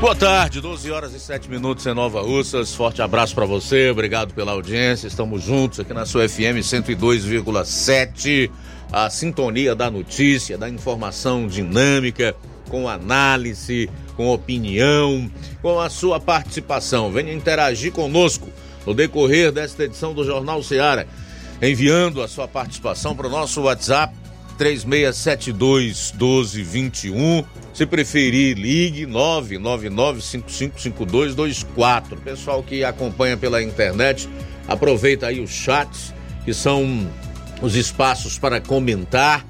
Boa tarde, 12 horas e 7 minutos em Nova Russas. Forte abraço para você, obrigado pela audiência. Estamos juntos aqui na sua FM 102,7. A sintonia da notícia, da informação dinâmica, com análise, com opinião, com a sua participação. Venha interagir conosco no decorrer desta edição do Jornal Seara, enviando a sua participação para o nosso WhatsApp 3672 1221. Se preferir, ligue 999555224. Pessoal que acompanha pela internet, aproveita aí os chats, que são os espaços para comentar.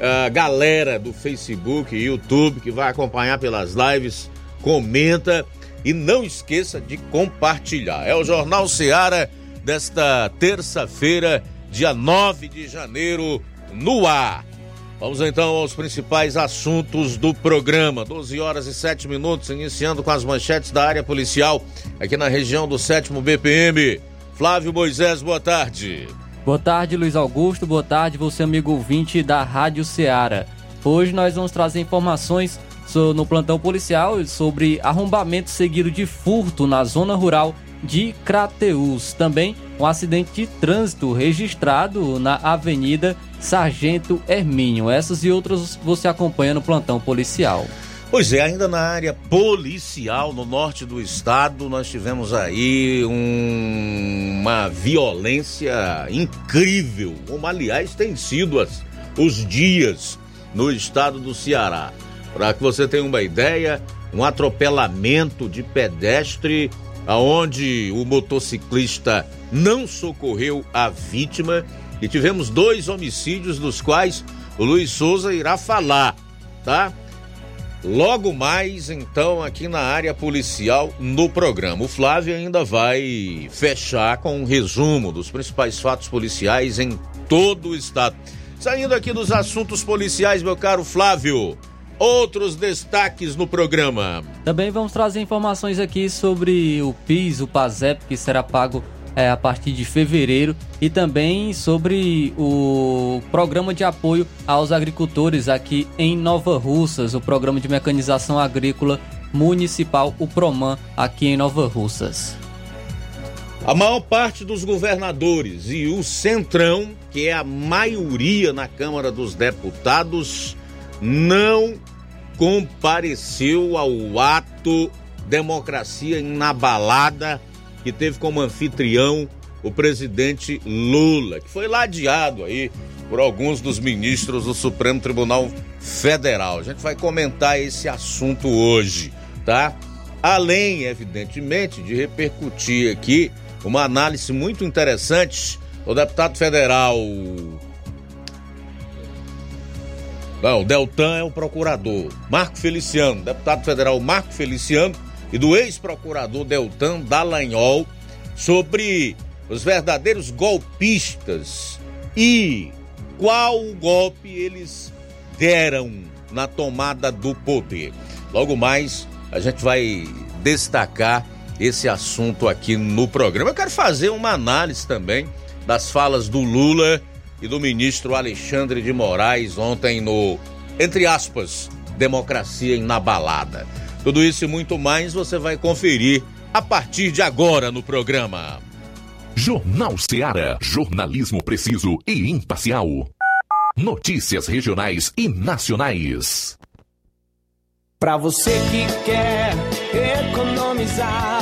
A galera do Facebook e YouTube que vai acompanhar pelas lives, comenta e não esqueça de compartilhar. É o Jornal Seara desta terça-feira, dia 9 de janeiro, no ar. Vamos então aos principais assuntos do programa. 12 horas e 7 minutos, iniciando com as manchetes da área policial aqui na região do 7 BPM. Flávio Moisés, boa tarde. Boa tarde, Luiz Augusto. Boa tarde, você amigo ouvinte da Rádio Ceará. Hoje nós vamos trazer informações no plantão policial sobre arrombamento seguido de furto na zona rural de Crateus. Também um acidente de trânsito registrado na Avenida Sargento Hermínio. Essas e outras você acompanha no plantão policial. Pois é, ainda na área policial, no norte do estado, nós tivemos aí um, uma violência incrível, como aliás tem sido as, os dias no estado do Ceará. Para que você tenha uma ideia, um atropelamento de pedestre aonde o motociclista não socorreu a vítima e tivemos dois homicídios dos quais o Luiz Souza irá falar, tá? Logo mais, então, aqui na área policial no programa. O Flávio ainda vai fechar com um resumo dos principais fatos policiais em todo o estado. Saindo aqui dos assuntos policiais, meu caro Flávio, outros destaques no programa. Também vamos trazer informações aqui sobre o PIS, o PASEP, que será pago é, a partir de fevereiro e também sobre o programa de apoio aos agricultores aqui em Nova Russas, o programa de mecanização agrícola municipal, o PROMAN, aqui em Nova Russas. A maior parte dos governadores e o Centrão, que é a maioria na Câmara dos Deputados, não compareceu ao ato Democracia Inabalada que teve como anfitrião o presidente Lula, que foi ladeado aí por alguns dos ministros do Supremo Tribunal Federal. A gente vai comentar esse assunto hoje, tá? Além, evidentemente, de repercutir aqui uma análise muito interessante do deputado federal. Não, o Deltan é o procurador. Marco Feliciano, deputado federal Marco Feliciano e do ex-procurador Deltan Dallagnol sobre os verdadeiros golpistas e qual golpe eles deram na tomada do poder. Logo mais, a gente vai destacar esse assunto aqui no programa. Eu quero fazer uma análise também das falas do Lula e do ministro Alexandre de Moraes ontem no, entre aspas, democracia inabalada. Tudo isso e muito mais você vai conferir a partir de agora no programa. Jornal Ceará, jornalismo preciso e imparcial. Notícias regionais e nacionais. Para você que quer economizar.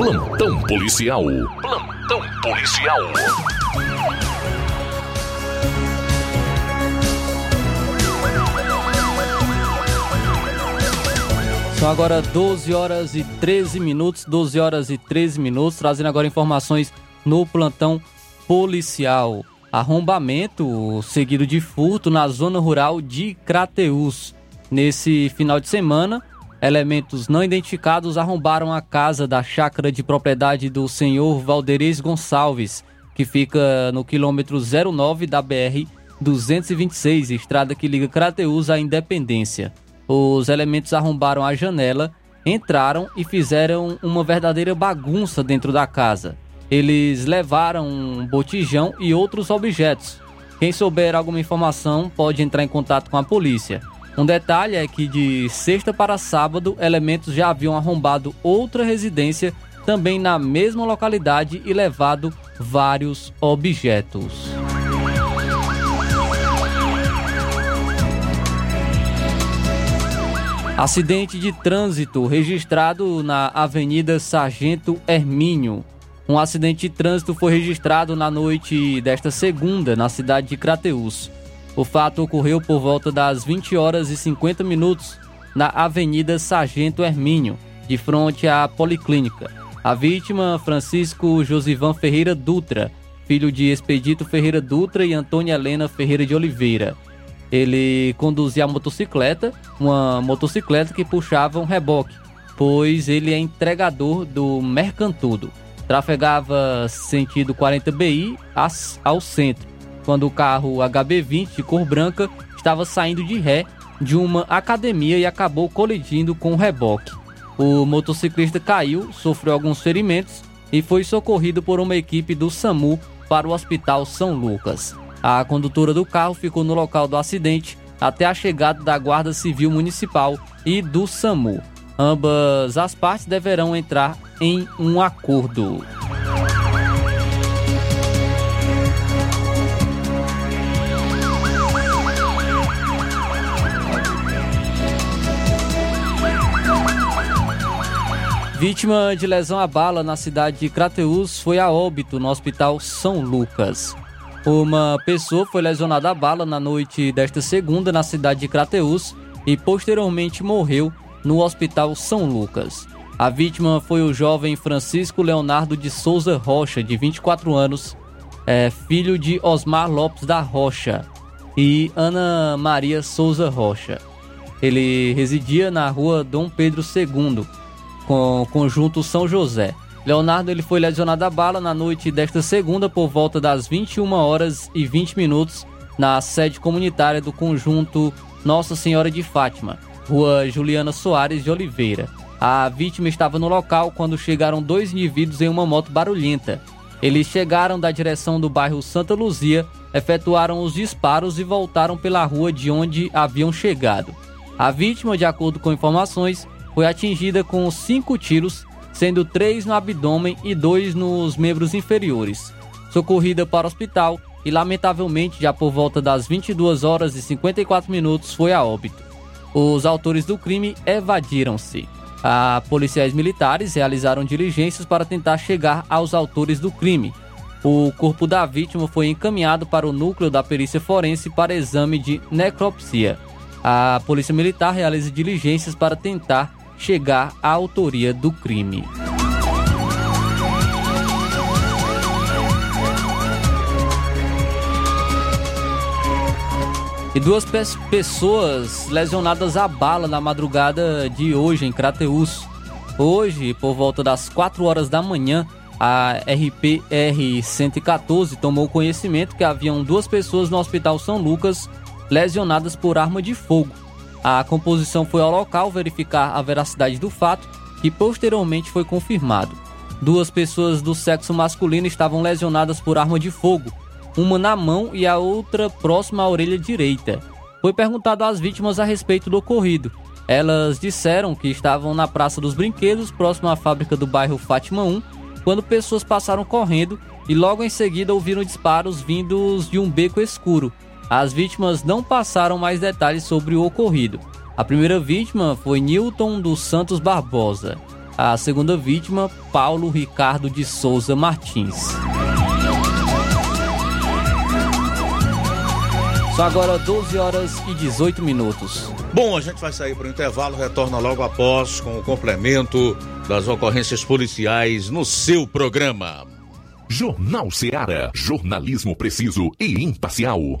Plantão policial. Plantão policial. São agora 12 horas e 13 minutos, 12 horas e 13 minutos, trazendo agora informações no plantão policial. Arrombamento seguido de furto na zona rural de Crateús. Nesse final de semana, elementos não identificados arrombaram a casa da chácara de propriedade do senhor Valderez Gonçalves, que fica no quilômetro 09 da BR 226, estrada que liga Crateús à Independência. Os elementos arrombaram a janela, entraram e fizeram uma verdadeira bagunça dentro da casa. Eles levaram um botijão e outros objetos. Quem souber alguma informação pode entrar em contato com a polícia. Um detalhe é que de sexta para sábado, elementos já haviam arrombado outra residência também na mesma localidade e levado vários objetos. Acidente de trânsito registrado na Avenida Sargento Hermínio. Um acidente de trânsito foi registrado na noite desta segunda na cidade de Crateús. O fato ocorreu por volta das 20 horas e 50 minutos na Avenida Sargento Hermínio, de frente à Policlínica. A vítima, Francisco Josivan Ferreira Dutra, filho de Expedito Ferreira Dutra e Antônia Helena Ferreira de Oliveira. Ele conduzia a motocicleta, uma motocicleta que puxava um reboque, pois ele é entregador do Mercantudo. Trafegava sentido 40 BI ao centro, quando o carro HB20 de cor branca estava saindo de ré de uma academia e acabou colidindo com o reboque. O motociclista caiu, sofreu alguns ferimentos e foi socorrido por uma equipe do SAMU para o Hospital São Lucas. A condutora do carro ficou no local do acidente até a chegada da Guarda Civil Municipal e do SAMU. Ambas as partes deverão entrar em um acordo. Vítima de lesão à bala na cidade de Crateús foi a óbito no Hospital São Lucas. Uma pessoa foi lesionada a bala na noite desta segunda na cidade de Crateús e posteriormente morreu no Hospital São Lucas. A vítima foi o jovem Francisco Leonardo de Souza Rocha, de 24 anos, é, filho de Osmar Lopes da Rocha e Ana Maria Souza Rocha. Ele residia na rua Dom Pedro II, com conjunto São José. Leonardo ele foi lesionado a bala na noite desta segunda por volta das 21 horas e 20 minutos na sede comunitária do conjunto Nossa Senhora de Fátima, Rua Juliana Soares de Oliveira. A vítima estava no local quando chegaram dois indivíduos em uma moto barulhenta. Eles chegaram da direção do bairro Santa Luzia, efetuaram os disparos e voltaram pela rua de onde haviam chegado. A vítima, de acordo com informações, foi atingida com cinco tiros, sendo três no abdômen e dois nos membros inferiores. Socorrida para o hospital e, lamentavelmente, já por volta das 22 horas e 54 minutos, foi a óbito. Os autores do crime evadiram-se. A policiais militares realizaram diligências para tentar chegar aos autores do crime. O corpo da vítima foi encaminhado para o núcleo da perícia forense para exame de necropsia. A Polícia Militar realiza diligências para tentar chegar à autoria do crime. E duas pe pessoas lesionadas a bala na madrugada de hoje em Crateus. Hoje, por volta das 4 horas da manhã, a RPR 114 tomou conhecimento que haviam duas pessoas no Hospital São Lucas lesionadas por arma de fogo. A composição foi ao local verificar a veracidade do fato, que posteriormente foi confirmado. Duas pessoas do sexo masculino estavam lesionadas por arma de fogo, uma na mão e a outra próxima à orelha direita. Foi perguntado às vítimas a respeito do ocorrido. Elas disseram que estavam na Praça dos Brinquedos, próximo à fábrica do bairro Fátima 1, quando pessoas passaram correndo e logo em seguida ouviram disparos vindos de um beco escuro. As vítimas não passaram mais detalhes sobre o ocorrido. A primeira vítima foi Newton dos Santos Barbosa. A segunda vítima, Paulo Ricardo de Souza Martins. São agora 12 horas e 18 minutos. Bom, a gente vai sair para o intervalo, retorna logo após com o complemento das ocorrências policiais no seu programa. Jornal Seara. Jornalismo preciso e imparcial.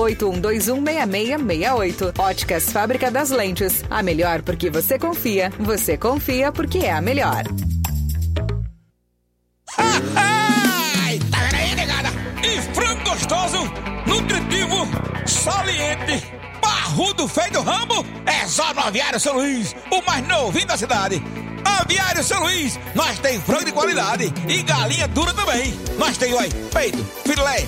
981216668. Óticas Fábrica das Lentes. A melhor porque você confia. Você confia porque é a melhor. Tá? E frango gostoso, nutritivo, saliente parrudo feio do ramo, é só no Aviário São Luís, o mais novinho da cidade. Aviário São Luís, nós tem frango de qualidade e galinha dura também. Nós tem, oi, peito, filé,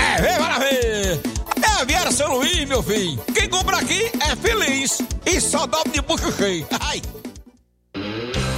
quer ver? Bora ver. É a Viera São Luís, meu filho. Quem compra aqui é feliz. E só dobra de bucho cheio. Ai.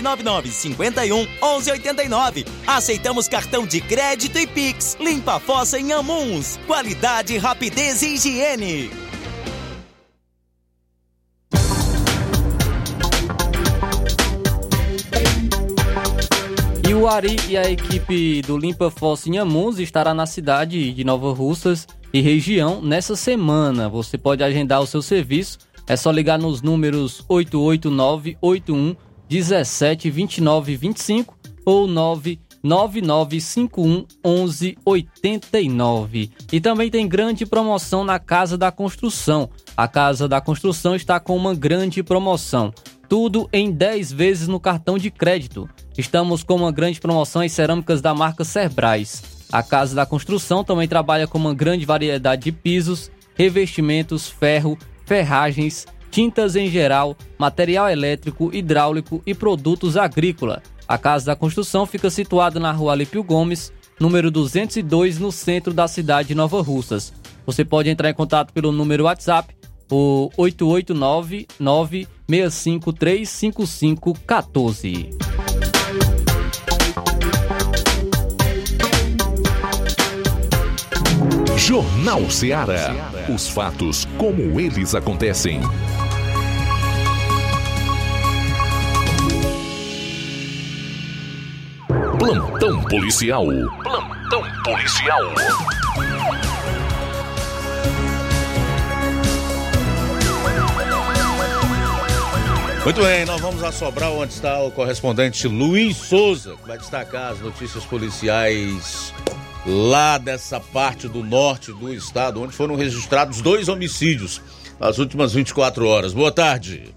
999 51 11 89. Aceitamos cartão de crédito e Pix. Limpa a fossa em Amuns. Qualidade, rapidez e higiene. E o Ari e a equipe do Limpa Fossa em Amuns estará na cidade de Nova Russas e região nessa semana. Você pode agendar o seu serviço, é só ligar nos números 88981 17 29 25 ou 99951 11 89. E também tem grande promoção na Casa da Construção. A Casa da Construção está com uma grande promoção. Tudo em 10 vezes no cartão de crédito. Estamos com uma grande promoção em cerâmicas da marca Cerbrais. A Casa da Construção também trabalha com uma grande variedade de pisos, revestimentos, ferro, ferragens, tintas em geral, material elétrico, hidráulico e produtos agrícola. A Casa da Construção fica situada na rua Alípio Gomes, número 202, no centro da cidade de Nova Russas. Você pode entrar em contato pelo número WhatsApp, o 889 965 35514. Jornal Ceará. Os fatos como eles acontecem. Plantão policial. Plantão policial. Muito bem, nós vamos a Sobral, onde está o correspondente Luiz Souza, que vai destacar as notícias policiais lá dessa parte do norte do estado, onde foram registrados dois homicídios nas últimas 24 horas. Boa tarde.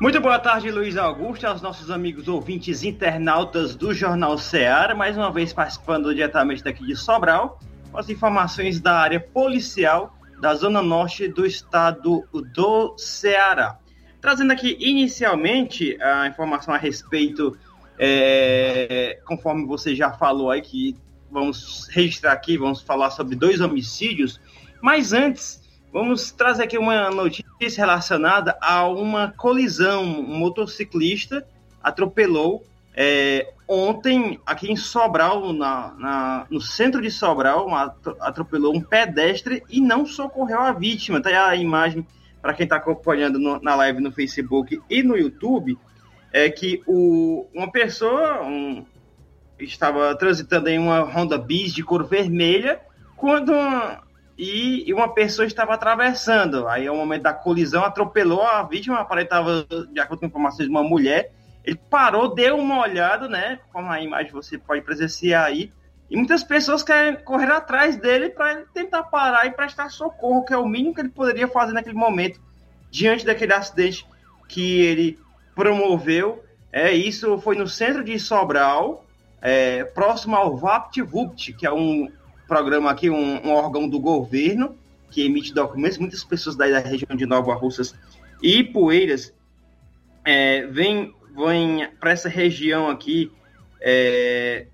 Muito boa tarde, Luiz Augusto, aos nossos amigos ouvintes internautas do Jornal Ceará, mais uma vez participando diretamente daqui de Sobral, com as informações da área policial da Zona Norte do estado do Ceará. Trazendo aqui inicialmente a informação a respeito, é, conforme você já falou aí, que vamos registrar aqui, vamos falar sobre dois homicídios, mas antes vamos trazer aqui uma notícia relacionada a uma colisão. Um motociclista atropelou é, ontem aqui em Sobral, na, na, no centro de Sobral, uma, atropelou um pedestre e não socorreu a vítima. Tá a imagem para quem está acompanhando no, na live no Facebook e no YouTube, é que o, uma pessoa um, estava transitando em uma Honda Bis de cor vermelha quando e, e, uma pessoa estava atravessando. Aí, ao momento da colisão, atropelou a vítima. Aparentava, de acordo com informações, uma mulher. Ele parou, deu uma olhada, né? Como a imagem você pode presenciar aí. E muitas pessoas querem correr atrás dele para tentar parar e prestar socorro, que é o mínimo que ele poderia fazer naquele momento, diante daquele acidente que ele promoveu. É, isso foi no centro de Sobral, é, próximo ao VaptVupt, que é um programa aqui, um, um, órgão do governo que emite documentos. Muitas pessoas da região de Nova Russas e Poeiras é, vêm vem para essa região aqui é,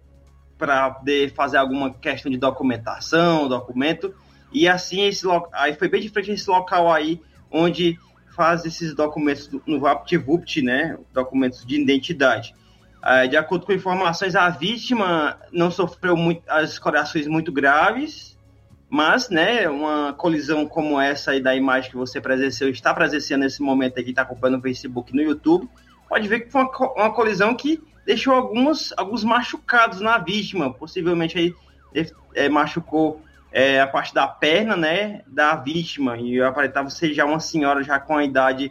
para poder fazer alguma questão de documentação, documento, e assim esse aí foi bem de frente esse local aí onde faz esses documentos no VaptVupt, né, documentos de identidade. Ah, de acordo com informações, a vítima não sofreu muito, as corações muito graves, mas, né, uma colisão como essa aí da imagem que você presenciou, está presenciando nesse momento aqui, está acompanhando no Facebook no YouTube, pode ver que foi uma, uma colisão que deixou alguns, alguns machucados na vítima, possivelmente aí é, machucou é, a parte da perna, né, da vítima, e aparentava ser já uma senhora já com a idade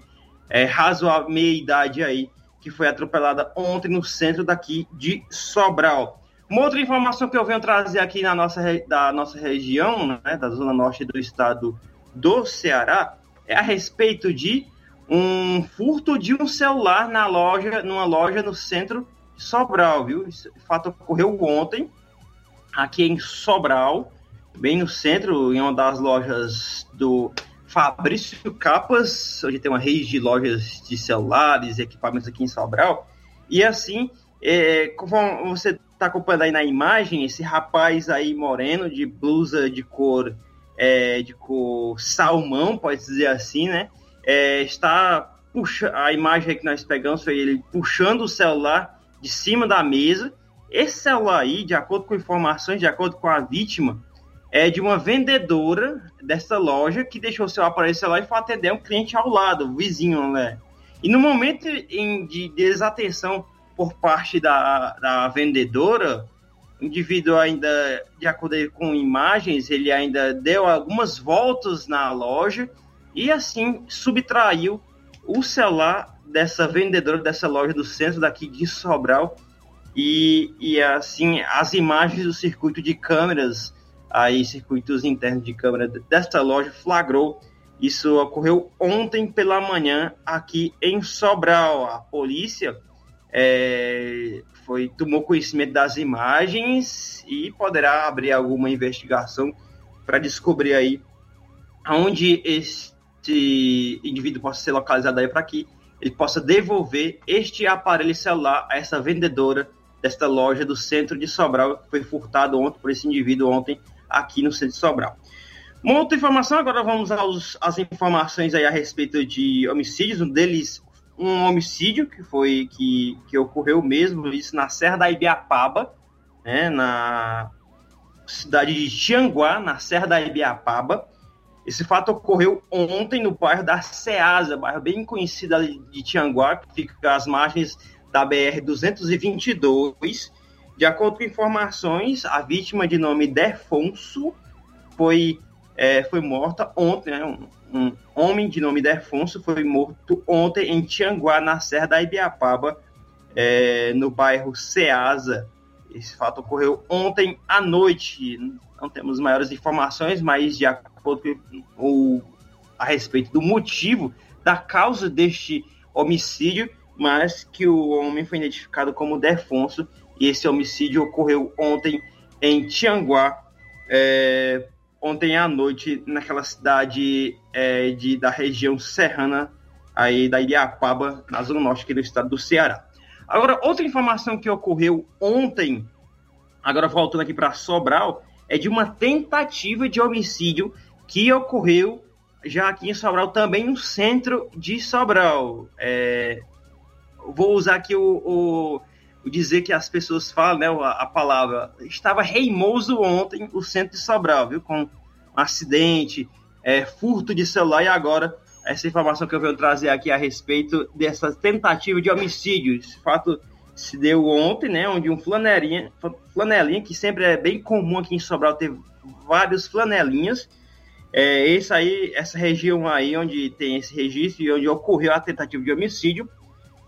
é, razoável, meia idade aí, que foi atropelada ontem no centro daqui de Sobral. Uma outra informação que eu venho trazer aqui na nossa, da nossa região, né, da zona norte do estado do Ceará, é a respeito de um furto de um celular na loja, numa loja no centro de Sobral, viu? Esse fato ocorreu ontem, aqui em Sobral, bem no centro, em uma das lojas do Fabrício Capas, onde tem uma rede de lojas de celulares e equipamentos aqui em Sobral. E assim, é, conforme você está acompanhando aí na imagem, esse rapaz aí moreno de blusa de cor é, de cor salmão, pode dizer assim, né? É, está puxa a imagem que nós pegamos foi ele puxando o celular de cima da mesa. Esse celular aí, de acordo com informações, de acordo com a vítima, é de uma vendedora dessa loja que deixou seu aparelho celular e foi atender um cliente ao lado, vizinho, né? E no momento em, de desatenção por parte da, da vendedora, o indivíduo ainda, de acordo com imagens, ele ainda deu algumas voltas na loja e assim subtraiu o celular dessa vendedora dessa loja do centro daqui de Sobral e, e assim as imagens do circuito de câmeras aí circuitos internos de câmera desta loja flagrou. Isso ocorreu ontem pela manhã aqui em Sobral. A polícia é, foi tomou conhecimento das imagens e poderá abrir alguma investigação para descobrir aí onde este indivíduo possa ser localizado aí para que ele possa devolver este aparelho celular a essa vendedora desta loja do centro de Sobral que foi furtado ontem por esse indivíduo ontem aqui no centro de Sobral. Uma outra informação, agora vamos aos, às informações aí a respeito de homicídios, um deles um homicídio que foi que, que ocorreu mesmo isso na Serra da Ibiapaba, né, na cidade de Tianguá, na Serra da Ibiapaba. Esse fato ocorreu ontem no bairro da Ceasa, bairro bem conhecido de Tianguá, que fica às margens da BR 222. De acordo com informações, a vítima de nome Defonso foi, é, foi morta ontem, né, um, um homem de nome Defonso foi morto ontem em Tianguá, na Serra da Ibiapaba, é, no bairro Ceasa. Esse fato ocorreu ontem à noite. Não temos maiores informações, mas de acordo com a respeito do motivo da causa deste homicídio, mas que o homem foi identificado como Defonso e esse homicídio ocorreu ontem em Tianguá, é, ontem à noite naquela cidade é, de, da região serrana aí da Iriapaba, na zona norte aqui do estado do Ceará. Agora, outra informação que ocorreu ontem, agora voltando aqui para Sobral, é de uma tentativa de homicídio que ocorreu já aqui em Sobral, também no centro de Sobral. É, vou usar aqui o, o, o, dizer que as pessoas falam, né, a, a, palavra. Estava reimoso ontem o centro de Sobral, viu? Com um acidente, é, furto de celular e agora essa informação que eu venho trazer aqui a respeito dessa tentativa de homicídio. Esse fato se deu ontem, né, onde um flanelinha, flanelinha que sempre é bem comum aqui em Sobral ter vários flanelinhas. É, esse aí, essa região aí onde tem esse registro e onde ocorreu a tentativa de homicídio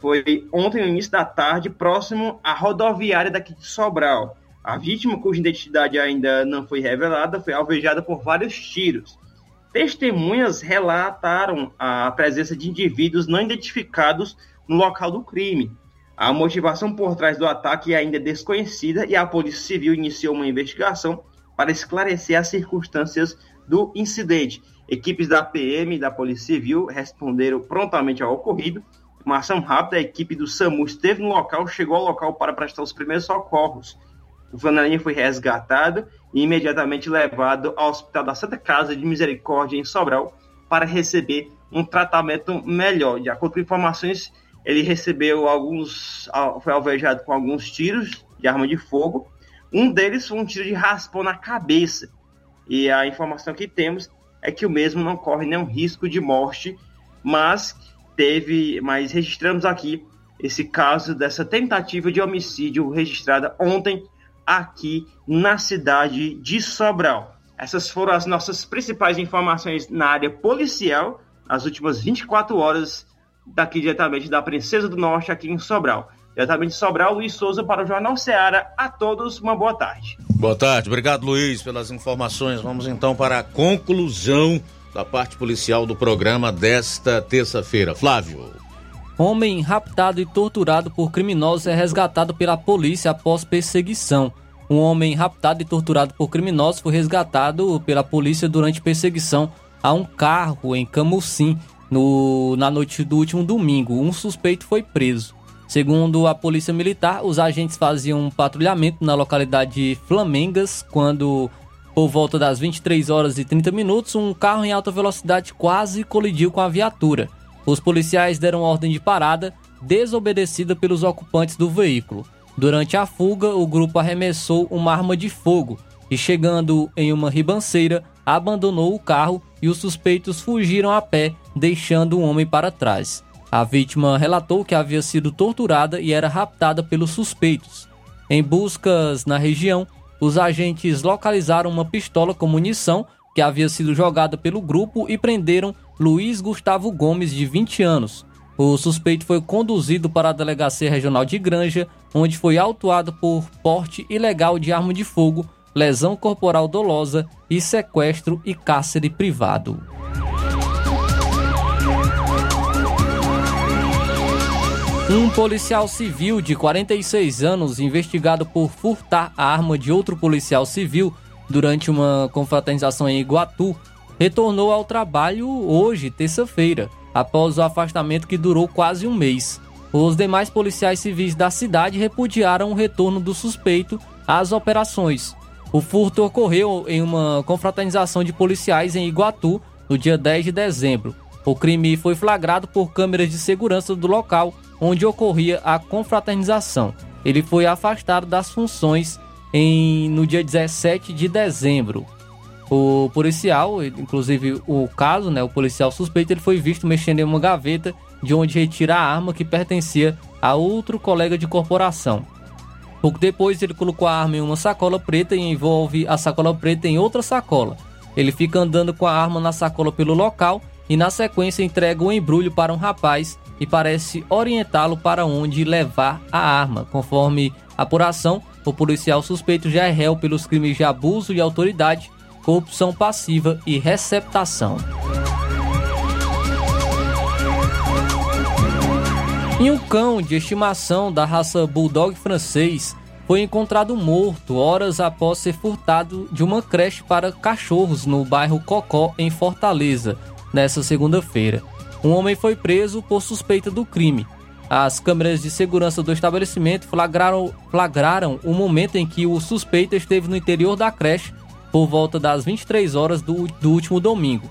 foi ontem no início da tarde, próximo à rodoviária daqui de Sobral. A vítima, cuja identidade ainda não foi revelada, foi alvejada por vários tiros. Testemunhas relataram a presença de indivíduos não identificados no local do crime. A motivação por trás do ataque é ainda desconhecida e a Polícia Civil iniciou uma investigação para esclarecer as circunstâncias do incidente. Equipes da PM e da Polícia Civil responderam prontamente ao ocorrido. Uma ação rápida, a equipe do SAMU esteve no local, chegou ao local para prestar os primeiros socorros. O flanelinha foi resgatado e imediatamente levado ao Hospital da Santa Casa de Misericórdia, em Sobral, para receber um tratamento melhor. De acordo com informações, ele recebeu alguns, foi alvejado com alguns tiros de arma de fogo. Um deles foi um tiro de raspão na cabeça. E a informação que temos é que o mesmo não corre nenhum risco de morte, mas teve, mas registramos aqui esse caso dessa tentativa de homicídio registrada ontem aqui na cidade de Sobral. Essas foram as nossas principais informações na área policial nas últimas 24 horas daqui diretamente da Princesa do Norte aqui em Sobral. Diretamente de Sobral, Luiz Souza para o Jornal Ceará. A todos uma boa tarde. Boa tarde, obrigado Luiz pelas informações. Vamos então para a conclusão da parte policial do programa desta terça-feira. Flávio. Homem raptado e torturado por criminosos é resgatado pela polícia após perseguição. Um homem raptado e torturado por criminosos foi resgatado pela polícia durante perseguição a um carro em Camusim no, na noite do último domingo. Um suspeito foi preso. Segundo a polícia militar, os agentes faziam um patrulhamento na localidade de Flamengas quando, por volta das 23 horas e 30 minutos, um carro em alta velocidade quase colidiu com a viatura. Os policiais deram ordem de parada, desobedecida pelos ocupantes do veículo. Durante a fuga, o grupo arremessou uma arma de fogo e, chegando em uma ribanceira, abandonou o carro e os suspeitos fugiram a pé, deixando o homem para trás. A vítima relatou que havia sido torturada e era raptada pelos suspeitos. Em buscas na região, os agentes localizaram uma pistola com munição que havia sido jogada pelo grupo e prenderam Luiz Gustavo Gomes, de 20 anos. O suspeito foi conduzido para a Delegacia Regional de Granja, onde foi autuado por porte ilegal de arma de fogo, lesão corporal dolosa e sequestro e cárcere privado. Um policial civil de 46 anos, investigado por furtar a arma de outro policial civil, durante uma confraternização em Iguatu, retornou ao trabalho hoje, terça-feira, após o afastamento que durou quase um mês. Os demais policiais civis da cidade repudiaram o retorno do suspeito às operações. O furto ocorreu em uma confraternização de policiais em Iguatu no dia 10 de dezembro. O crime foi flagrado por câmeras de segurança do local onde ocorria a confraternização. Ele foi afastado das funções em, no dia 17 de dezembro. O policial, inclusive o caso, né, o policial suspeito, ele foi visto mexendo em uma gaveta de onde retira a arma que pertencia a outro colega de corporação. Pouco depois, ele colocou a arma em uma sacola preta e envolve a sacola preta em outra sacola. Ele fica andando com a arma na sacola pelo local e, na sequência, entrega o embrulho para um rapaz e parece orientá-lo para onde levar a arma. Conforme apuração, o policial suspeito já é réu pelos crimes de abuso de autoridade, corrupção passiva e receptação. E um cão de estimação da raça Bulldog francês foi encontrado morto horas após ser furtado de uma creche para cachorros no bairro Cocó, em Fortaleza, nesta segunda-feira. Um homem foi preso por suspeita do crime. As câmeras de segurança do estabelecimento flagraram, flagraram o momento em que o suspeito esteve no interior da creche por volta das 23 horas do, do último domingo.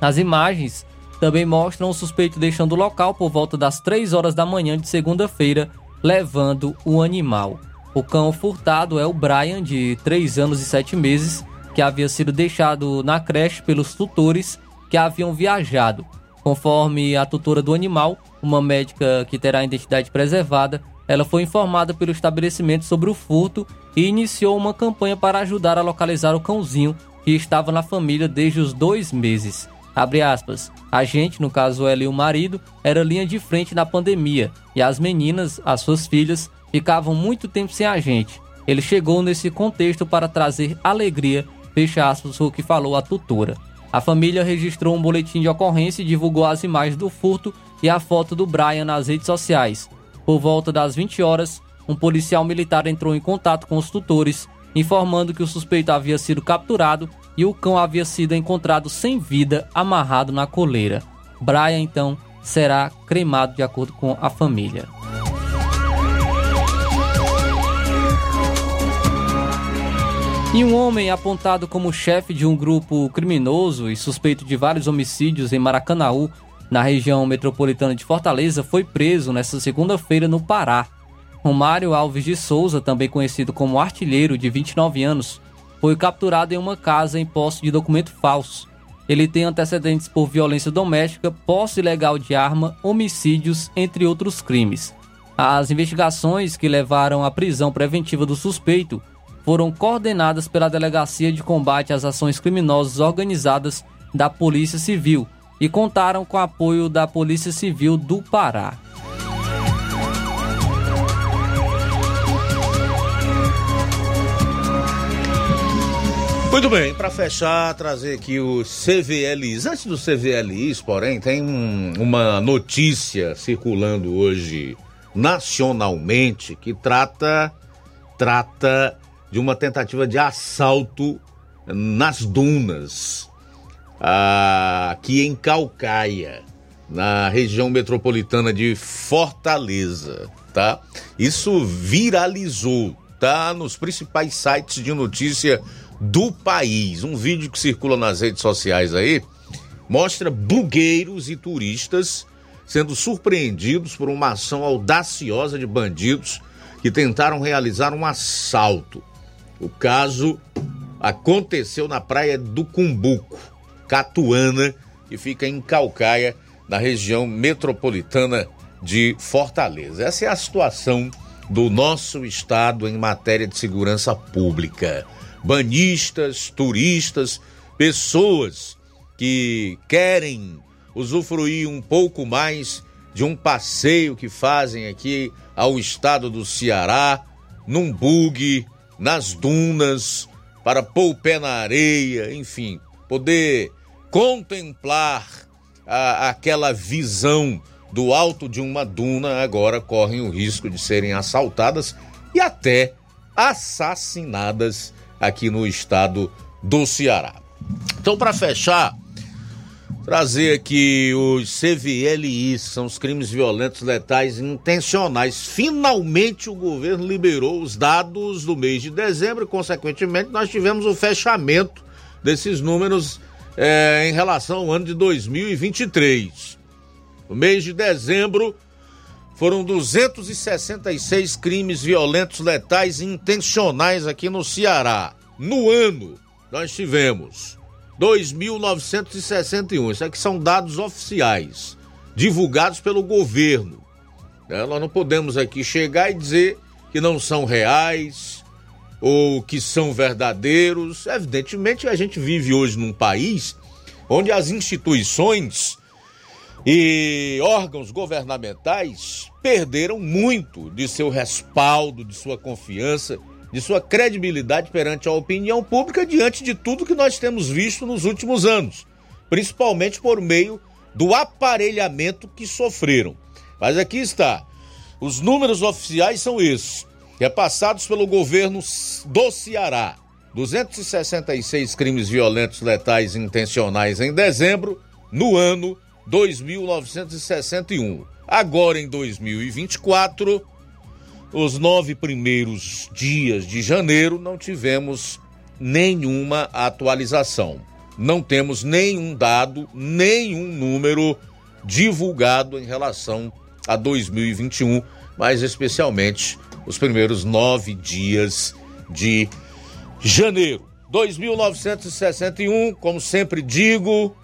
As imagens também mostram o suspeito deixando o local por volta das 3 horas da manhã de segunda-feira, levando o animal. O cão furtado é o Brian, de 3 anos e 7 meses, que havia sido deixado na creche pelos tutores que haviam viajado. Conforme a tutora do animal, uma médica que terá a identidade preservada, ela foi informada pelo estabelecimento sobre o furto e iniciou uma campanha para ajudar a localizar o cãozinho que estava na família desde os dois meses. Abre aspas. A gente, no caso ela e o marido, era linha de frente na pandemia e as meninas, as suas filhas, ficavam muito tempo sem a gente. Ele chegou nesse contexto para trazer alegria, fecha aspas, o que falou a tutora. A família registrou um boletim de ocorrência e divulgou as imagens do furto e a foto do Brian nas redes sociais. Por volta das 20 horas, um policial militar entrou em contato com os tutores, informando que o suspeito havia sido capturado e o cão havia sido encontrado sem vida, amarrado na coleira. Brian, então, será cremado de acordo com a família. E um homem apontado como chefe de um grupo criminoso e suspeito de vários homicídios em Maracanaú, na região metropolitana de Fortaleza, foi preso nesta segunda-feira no Pará. Romário Alves de Souza, também conhecido como artilheiro, de 29 anos, foi capturado em uma casa em posse de documento falso. Ele tem antecedentes por violência doméstica, posse ilegal de arma, homicídios, entre outros crimes. As investigações que levaram à prisão preventiva do suspeito foram coordenadas pela Delegacia de Combate às Ações Criminosas Organizadas da Polícia Civil e contaram com o apoio da Polícia Civil do Pará. Muito bem, para fechar, trazer aqui os CVLIs. Antes dos CVLIs, porém, tem um, uma notícia circulando hoje nacionalmente que trata trata de uma tentativa de assalto nas dunas, aqui em Calcaia, na região metropolitana de Fortaleza, tá? Isso viralizou, tá? Nos principais sites de notícia do país. Um vídeo que circula nas redes sociais aí mostra bugueiros e turistas sendo surpreendidos por uma ação audaciosa de bandidos que tentaram realizar um assalto. O caso aconteceu na praia do Cumbuco, Catuana, que fica em Calcaia, na região metropolitana de Fortaleza. Essa é a situação do nosso estado em matéria de segurança pública. Banistas, turistas, pessoas que querem usufruir um pouco mais de um passeio que fazem aqui ao estado do Ceará, num bug, nas dunas, para pôr o pé na areia, enfim, poder contemplar a, aquela visão do alto de uma duna, agora correm o risco de serem assaltadas e até assassinadas aqui no estado do Ceará. Então, para fechar, trazer aqui os CVLIs, são os crimes violentos letais intencionais. Finalmente o governo liberou os dados do mês de dezembro e, consequentemente, nós tivemos o fechamento desses números é, em relação ao ano de 2023. No mês de dezembro foram 266 crimes violentos letais intencionais aqui no Ceará. No ano, nós tivemos 2.961. Isso aqui são dados oficiais, divulgados pelo governo. Né? Nós não podemos aqui chegar e dizer que não são reais ou que são verdadeiros. Evidentemente, a gente vive hoje num país onde as instituições e órgãos governamentais perderam muito de seu respaldo, de sua confiança de sua credibilidade perante a opinião pública diante de tudo que nós temos visto nos últimos anos, principalmente por meio do aparelhamento que sofreram. Mas aqui está. Os números oficiais são esses, repassados pelo governo do Ceará. 266 crimes violentos letais intencionais em dezembro, no ano 2961. Agora em 2024, os nove primeiros dias de janeiro não tivemos nenhuma atualização. Não temos nenhum dado, nenhum número divulgado em relação a 2021, mas especialmente os primeiros nove dias de janeiro. 2961, como sempre digo,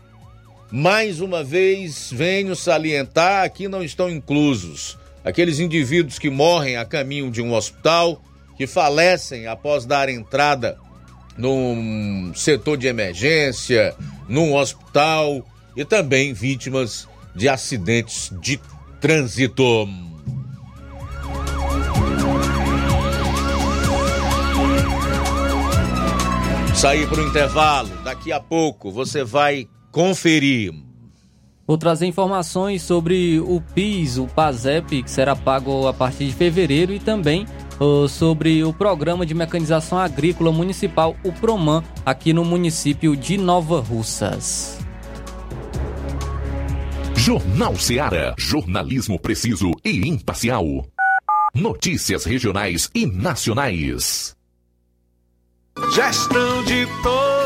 mais uma vez venho salientar: aqui não estão inclusos aqueles indivíduos que morrem a caminho de um hospital, que falecem após dar entrada num setor de emergência, num hospital e também vítimas de acidentes de trânsito. Sair para o intervalo, daqui a pouco você vai conferir Vou trazer informações sobre o PIS, o PASEP, que será pago a partir de fevereiro, e também sobre o Programa de Mecanização Agrícola Municipal, o PROMAN, aqui no município de Nova Russas. Jornal Seara. Jornalismo preciso e imparcial. Notícias regionais e nacionais. Gestão de todos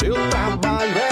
Seu trabalho é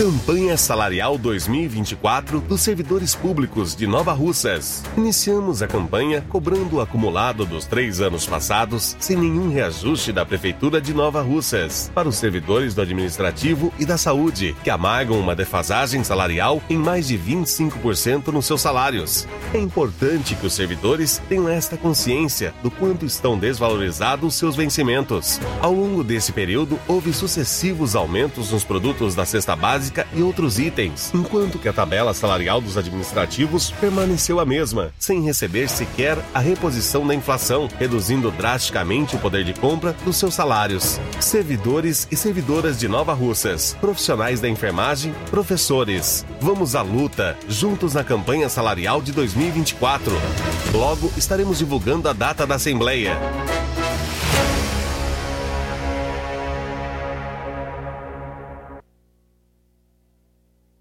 Campanha Salarial 2024 dos servidores públicos de Nova Russas. Iniciamos a campanha cobrando o acumulado dos três anos passados sem nenhum reajuste da Prefeitura de Nova Russas para os servidores do administrativo e da saúde, que amargam uma defasagem salarial em mais de 25% nos seus salários. É importante que os servidores tenham esta consciência do quanto estão desvalorizados seus vencimentos. Ao longo desse período, houve sucessivos aumentos nos produtos da cesta básica e outros itens, enquanto que a tabela salarial dos administrativos permaneceu a mesma, sem receber sequer a reposição da inflação, reduzindo drasticamente o poder de compra dos seus salários. Servidores e servidoras de Nova Russas, profissionais da enfermagem, professores. Vamos à luta, juntos na campanha salarial de 2024. Logo estaremos divulgando a data da Assembleia.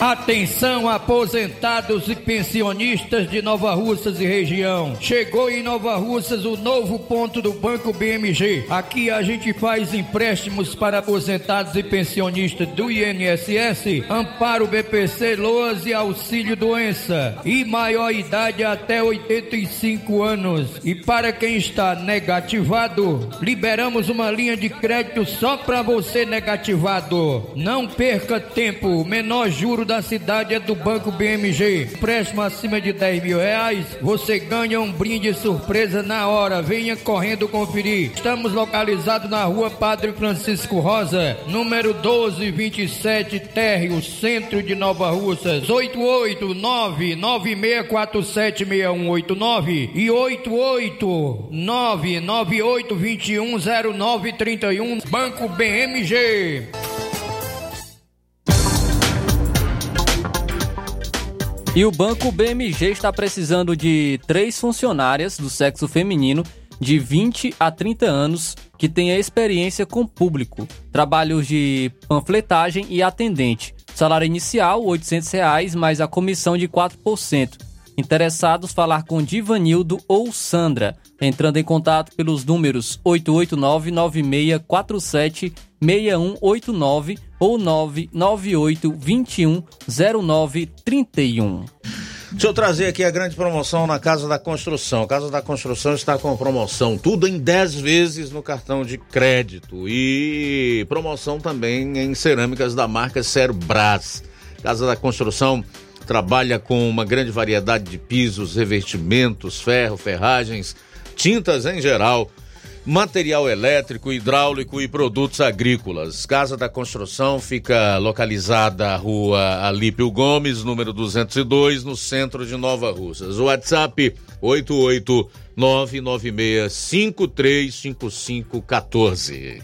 Atenção aposentados e pensionistas de Nova Russas e região. Chegou em Nova Russas o novo ponto do Banco BMG. Aqui a gente faz empréstimos para aposentados e pensionistas do INSS, Amparo BPC, Loas e Auxílio Doença e maior idade até 85 anos. E para quem está negativado, liberamos uma linha de crédito só para você negativado. Não perca tempo. Menor juro da cidade é do Banco BMG. Empréstimo acima de 10 mil reais, você ganha um brinde surpresa na hora. Venha correndo conferir. Estamos localizados na rua Padre Francisco Rosa, número 1227, Térreo, centro de Nova Russas. 889-9647-6189 e 889-9821-0931. Banco BMG. E o Banco BMG está precisando de três funcionárias do sexo feminino de 20 a 30 anos que tenha experiência com público, trabalhos de panfletagem e atendente. Salário inicial, 800 reais, mais a comissão de 4%. Interessados, falar com Divanildo ou Sandra, entrando em contato pelos números 889-9647-6189 ou 998-210931. Deixa eu trazer aqui a grande promoção na Casa da Construção. A Casa da Construção está com promoção, tudo em 10 vezes no cartão de crédito e promoção também em cerâmicas da marca Cerbras. Casa da Construção trabalha com uma grande variedade de pisos, revestimentos, ferro, ferragens, tintas em geral material elétrico, hidráulico e produtos agrícolas. Casa da Construção fica localizada à rua Alípio Gomes, número 202, no centro de Nova Russas. WhatsApp 88996535514.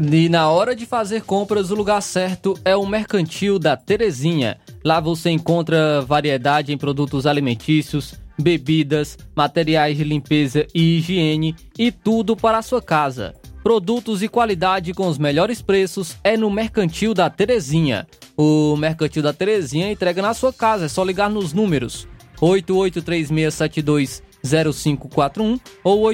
E na hora de fazer compras, o lugar certo é o Mercantil da Terezinha. Lá você encontra variedade em produtos alimentícios, bebidas, materiais de limpeza e higiene e tudo para a sua casa. Produtos e qualidade com os melhores preços é no Mercantil da Terezinha. O Mercantil da Terezinha entrega na sua casa, é só ligar nos números 8836720541 ou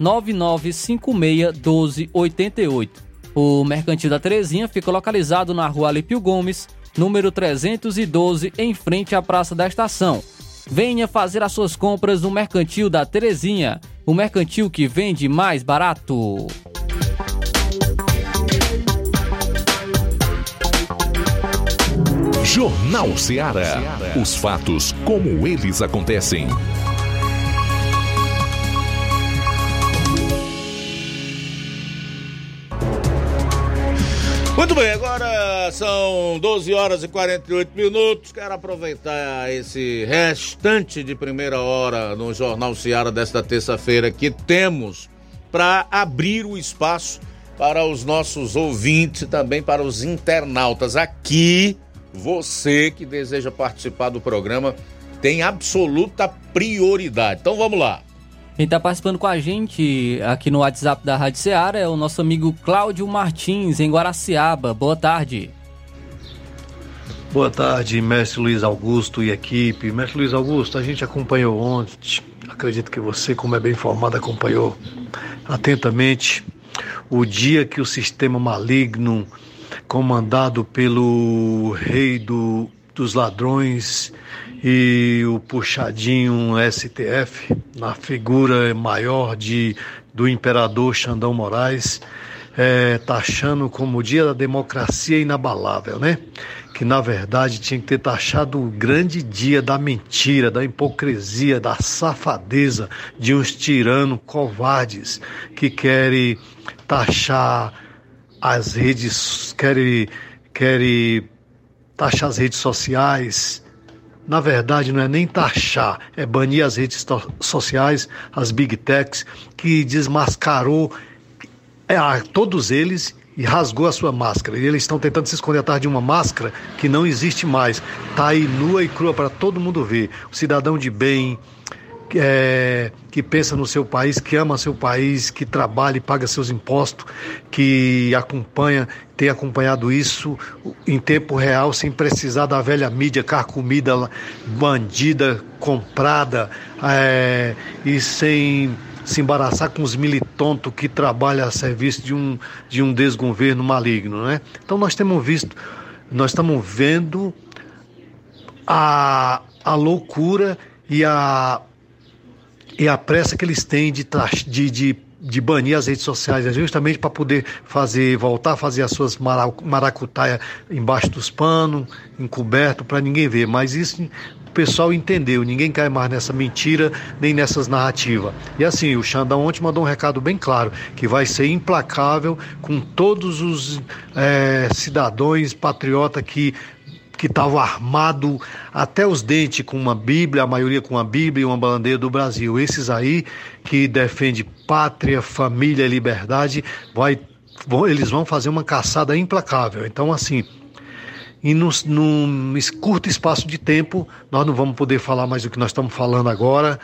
889-9956-1288. O Mercantil da Terezinha fica localizado na rua Alípio Gomes, número 312, em frente à Praça da Estação. Venha fazer as suas compras no Mercantil da Terezinha, o mercantil que vende mais barato. Jornal Ceará. Os fatos como eles acontecem. Muito bem, agora são 12 horas e 48 minutos. Quero aproveitar esse restante de primeira hora no Jornal Ceará desta terça-feira que temos para abrir o espaço para os nossos ouvintes e também para os internautas. Aqui, você que deseja participar do programa tem absoluta prioridade. Então vamos lá. Quem está participando com a gente aqui no WhatsApp da Rádio Ceará é o nosso amigo Cláudio Martins, em Guaraciaba. Boa tarde. Boa tarde, mestre Luiz Augusto e equipe. Mestre Luiz Augusto, a gente acompanhou ontem, acredito que você, como é bem informado, acompanhou atentamente o dia que o sistema maligno, comandado pelo rei do, dos ladrões e o puxadinho STF, na figura maior de, do imperador Xandão Moraes, é, taxando como o dia da democracia inabalável, né? Que na verdade tinha que ter taxado o grande dia da mentira, da hipocrisia, da safadeza de uns tiranos covardes que querem taxar as redes, querem, querem taxar as redes sociais, na verdade, não é nem taxar, é banir as redes sociais, as big techs, que desmascarou é, a todos eles e rasgou a sua máscara. E eles estão tentando se esconder atrás de uma máscara que não existe mais. Está aí nua e crua para todo mundo ver. O cidadão de bem, é, que pensa no seu país, que ama seu país, que trabalha e paga seus impostos, que acompanha, tem acompanhado isso em tempo real, sem precisar da velha mídia carcomida, bandida, comprada, é, e sem se embaraçar com os militontos que trabalham a serviço de um, de um desgoverno maligno. Né? Então nós temos visto, nós estamos vendo a, a loucura e a e a pressa que eles têm de, de, de, de banir as redes sociais, é justamente para poder fazer, voltar a fazer as suas maracutaia embaixo dos panos, encoberto, para ninguém ver. Mas isso o pessoal entendeu, ninguém cai mais nessa mentira nem nessas narrativas. E assim, o Xandão ontem mandou um recado bem claro, que vai ser implacável com todos os é, cidadãos patriotas que que estavam armado até os dentes com uma Bíblia, a maioria com uma Bíblia e uma bandeira do Brasil. Esses aí que defende pátria, família e liberdade, vai, eles vão fazer uma caçada implacável. Então, assim, e num, num curto espaço de tempo, nós não vamos poder falar mais do que nós estamos falando agora.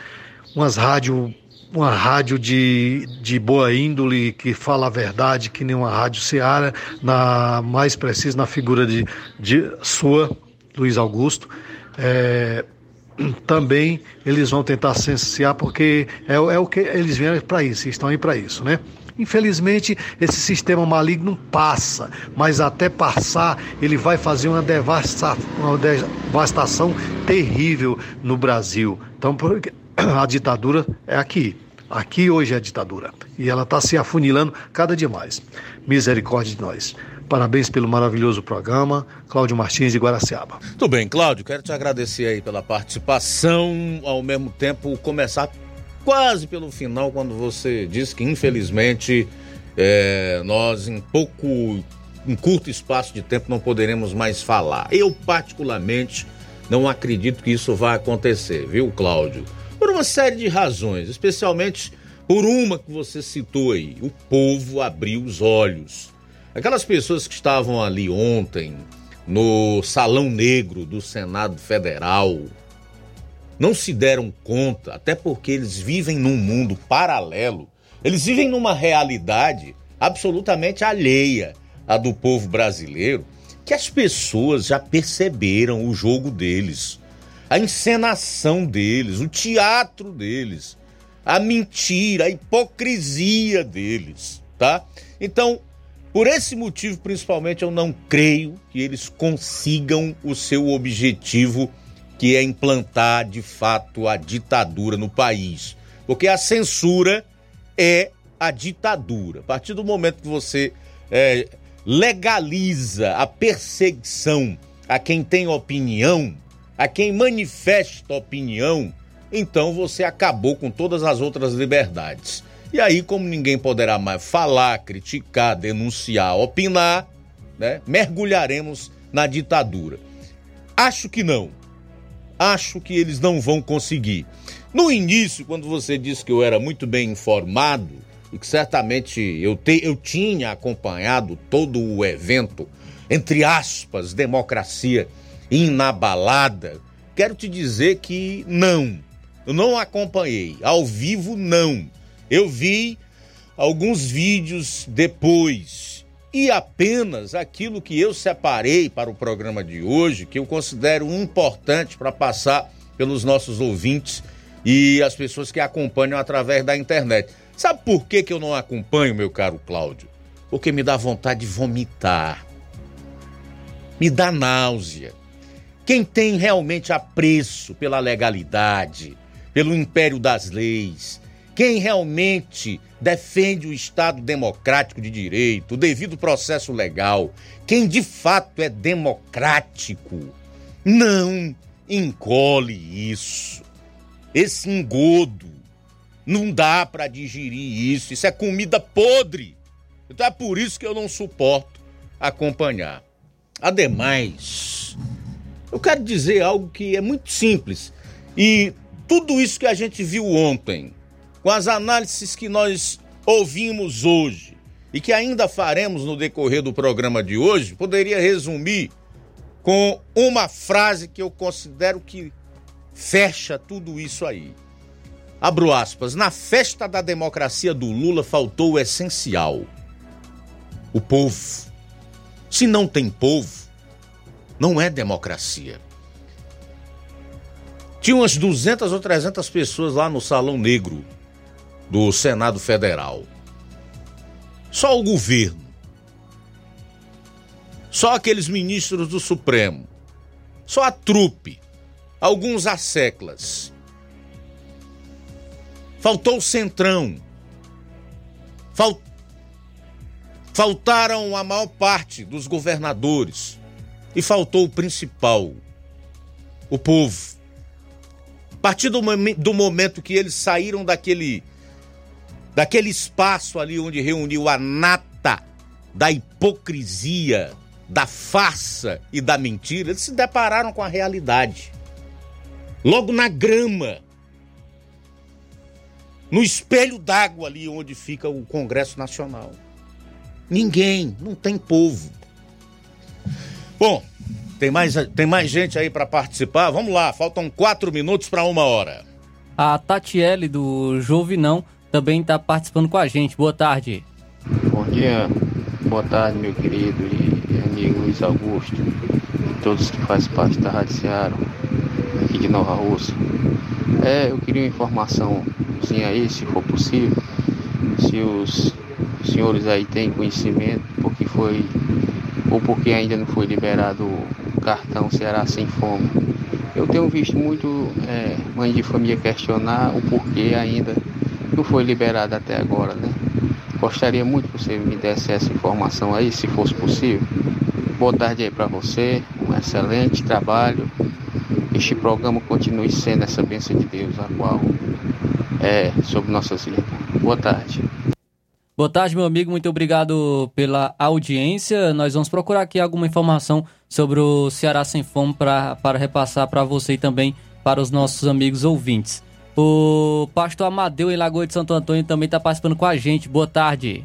Umas rádios uma rádio de, de boa índole, que fala a verdade, que nem uma rádio Seara, na, mais preciso na figura de, de sua, Luiz Augusto. É, também eles vão tentar sensiar, porque é, é o que eles vieram para isso, estão aí para isso, né? Infelizmente, esse sistema maligno passa, mas até passar, ele vai fazer uma, devasta, uma devastação terrível no Brasil. Então, a ditadura é aqui. Aqui hoje é a ditadura. E ela está se afunilando cada dia mais. Misericórdia de nós. Parabéns pelo maravilhoso programa. Cláudio Martins de Guaraciaba. Tudo bem, Cláudio. Quero te agradecer aí pela participação. Ao mesmo tempo, começar quase pelo final, quando você disse que, infelizmente, é, nós em pouco, em curto espaço de tempo, não poderemos mais falar. Eu, particularmente, não acredito que isso vá acontecer, viu, Cláudio? Por uma série de razões, especialmente por uma que você citou aí. O povo abriu os olhos. Aquelas pessoas que estavam ali ontem, no Salão Negro do Senado Federal, não se deram conta, até porque eles vivem num mundo paralelo, eles vivem numa realidade absolutamente alheia à do povo brasileiro, que as pessoas já perceberam o jogo deles, a encenação deles, o teatro deles, a mentira, a hipocrisia deles, tá? Então, por esse motivo, principalmente, eu não creio que eles consigam o seu objetivo que é implantar de fato a ditadura no país. Porque a censura é a ditadura. A partir do momento que você é, legaliza a perseguição a quem tem opinião, a quem manifesta opinião, então você acabou com todas as outras liberdades. E aí, como ninguém poderá mais falar, criticar, denunciar, opinar, né, mergulharemos na ditadura. Acho que não acho que eles não vão conseguir. No início, quando você disse que eu era muito bem informado e que certamente eu, te, eu tinha acompanhado todo o evento, entre aspas, democracia inabalada, quero te dizer que não, eu não acompanhei. Ao vivo, não. Eu vi alguns vídeos depois e apenas aquilo que eu separei para o programa de hoje, que eu considero importante para passar pelos nossos ouvintes e as pessoas que acompanham através da internet. Sabe por que, que eu não acompanho, meu caro Cláudio? Porque me dá vontade de vomitar, me dá náusea. Quem tem realmente apreço pela legalidade, pelo império das leis, quem realmente defende o Estado democrático de direito, o devido processo legal, quem de fato é democrático, não engole isso. Esse engodo. Não dá para digerir isso. Isso é comida podre. Então é por isso que eu não suporto acompanhar. Ademais, eu quero dizer algo que é muito simples. E tudo isso que a gente viu ontem, com as análises que nós ouvimos hoje e que ainda faremos no decorrer do programa de hoje, poderia resumir com uma frase que eu considero que fecha tudo isso aí. Abro aspas. Na festa da democracia do Lula faltou o essencial: o povo. Se não tem povo, não é democracia. Tinha umas 200 ou 300 pessoas lá no Salão Negro do Senado Federal. Só o governo. Só aqueles ministros do Supremo. Só a trupe. Alguns asseclas. Faltou o Centrão. Fal... Faltaram a maior parte dos governadores. E faltou o principal, o povo. A partir do, momento que eles saíram daquele daquele espaço ali onde reuniu a nata da hipocrisia, da farsa e da mentira, eles se depararam com a realidade. Logo na grama, no espelho d'água ali onde fica o Congresso Nacional. Ninguém, não tem povo. Bom, tem mais, tem mais gente aí para participar? Vamos lá, faltam quatro minutos para uma hora. A Tatiele do Jovinão também está participando com a gente. Boa tarde. Bom dia, boa tarde, meu querido e amigo Luiz Augusto, e todos que fazem parte da Rádio Seara, aqui de Nova Rússia. É, eu queria uma informaçãozinha aí, se for possível, se os senhores aí têm conhecimento, porque foi, ou porque ainda não foi liberado o cartão Ceará Sem Fome. Eu tenho visto muito é, mãe de família questionar o porquê ainda não foi liberado até agora, né? Gostaria muito que você me desse essa informação aí, se fosse possível. Boa tarde aí para você, um excelente trabalho. Este programa continue sendo essa bênção de Deus, a qual é sobre nossas vidas. Boa tarde. Boa tarde, meu amigo. Muito obrigado pela audiência. Nós vamos procurar aqui alguma informação sobre o Ceará Sem Fome para repassar para você e também para os nossos amigos ouvintes. O pastor Amadeu em Lagoa de Santo Antônio também está participando com a gente. Boa tarde.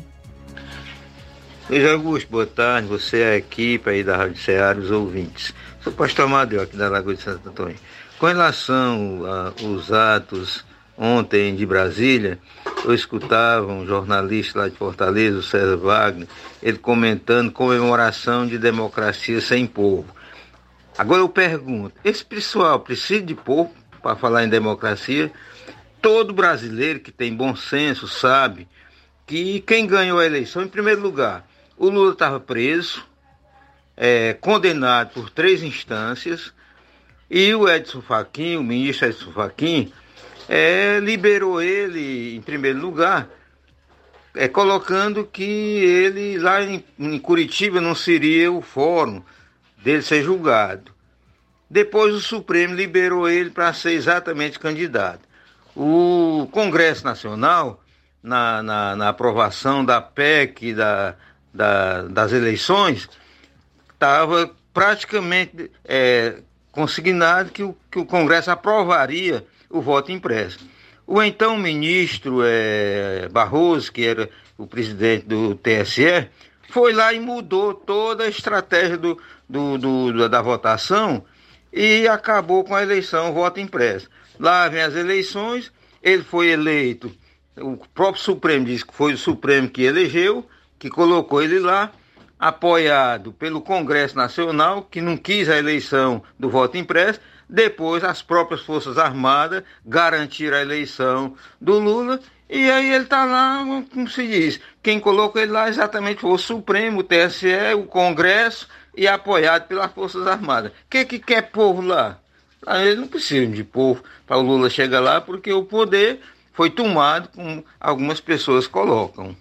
Luiz Augusto, boa tarde. Você é a equipe aí da Rádio Ceará, os ouvintes. Sou o pastor Amadeu aqui da Lagoa de Santo Antônio. Com relação aos atos ontem de Brasília, eu escutava um jornalista lá de Fortaleza, o César Wagner, ele comentando comemoração de democracia sem povo. Agora eu pergunto, esse pessoal precisa de povo para falar em democracia? Todo brasileiro que tem bom senso sabe que quem ganhou a eleição, em primeiro lugar, o Lula estava preso, é, condenado por três instâncias, e o Edson Fachin, o ministro Edson Fachin, é, liberou ele em primeiro lugar, é, colocando que ele lá em, em Curitiba não seria o fórum dele ser julgado. Depois o Supremo liberou ele para ser exatamente candidato. O Congresso Nacional, na, na, na aprovação da PEC da, da, das eleições, estava praticamente é, consignado que o, que o Congresso aprovaria o voto impresso. O então ministro é, Barroso, que era o presidente do TSE, foi lá e mudou toda a estratégia do, do, do, da votação e acabou com a eleição voto impresso. Lá vem as eleições, ele foi eleito, o próprio Supremo disse que foi o Supremo que elegeu, que colocou ele lá, apoiado pelo Congresso Nacional, que não quis a eleição do voto impresso, depois as próprias Forças Armadas garantiram a eleição do Lula, e aí ele está lá, como se diz, quem colocou ele lá exatamente foi o Supremo, o TSE, o Congresso, e apoiado pelas Forças Armadas. O que, que quer povo lá? Ah, eles não precisam de povo para o Lula chegar lá, porque o poder foi tomado, como algumas pessoas colocam.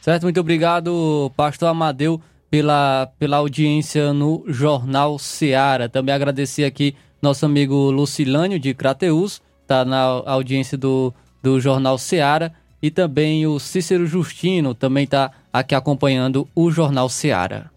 Certo, muito obrigado, pastor Amadeu, pela, pela audiência no Jornal Seara. Também agradecer aqui nosso amigo Lucilânio de Crateus, está na audiência do, do Jornal Seara, e também o Cícero Justino, também está aqui acompanhando o Jornal Seara.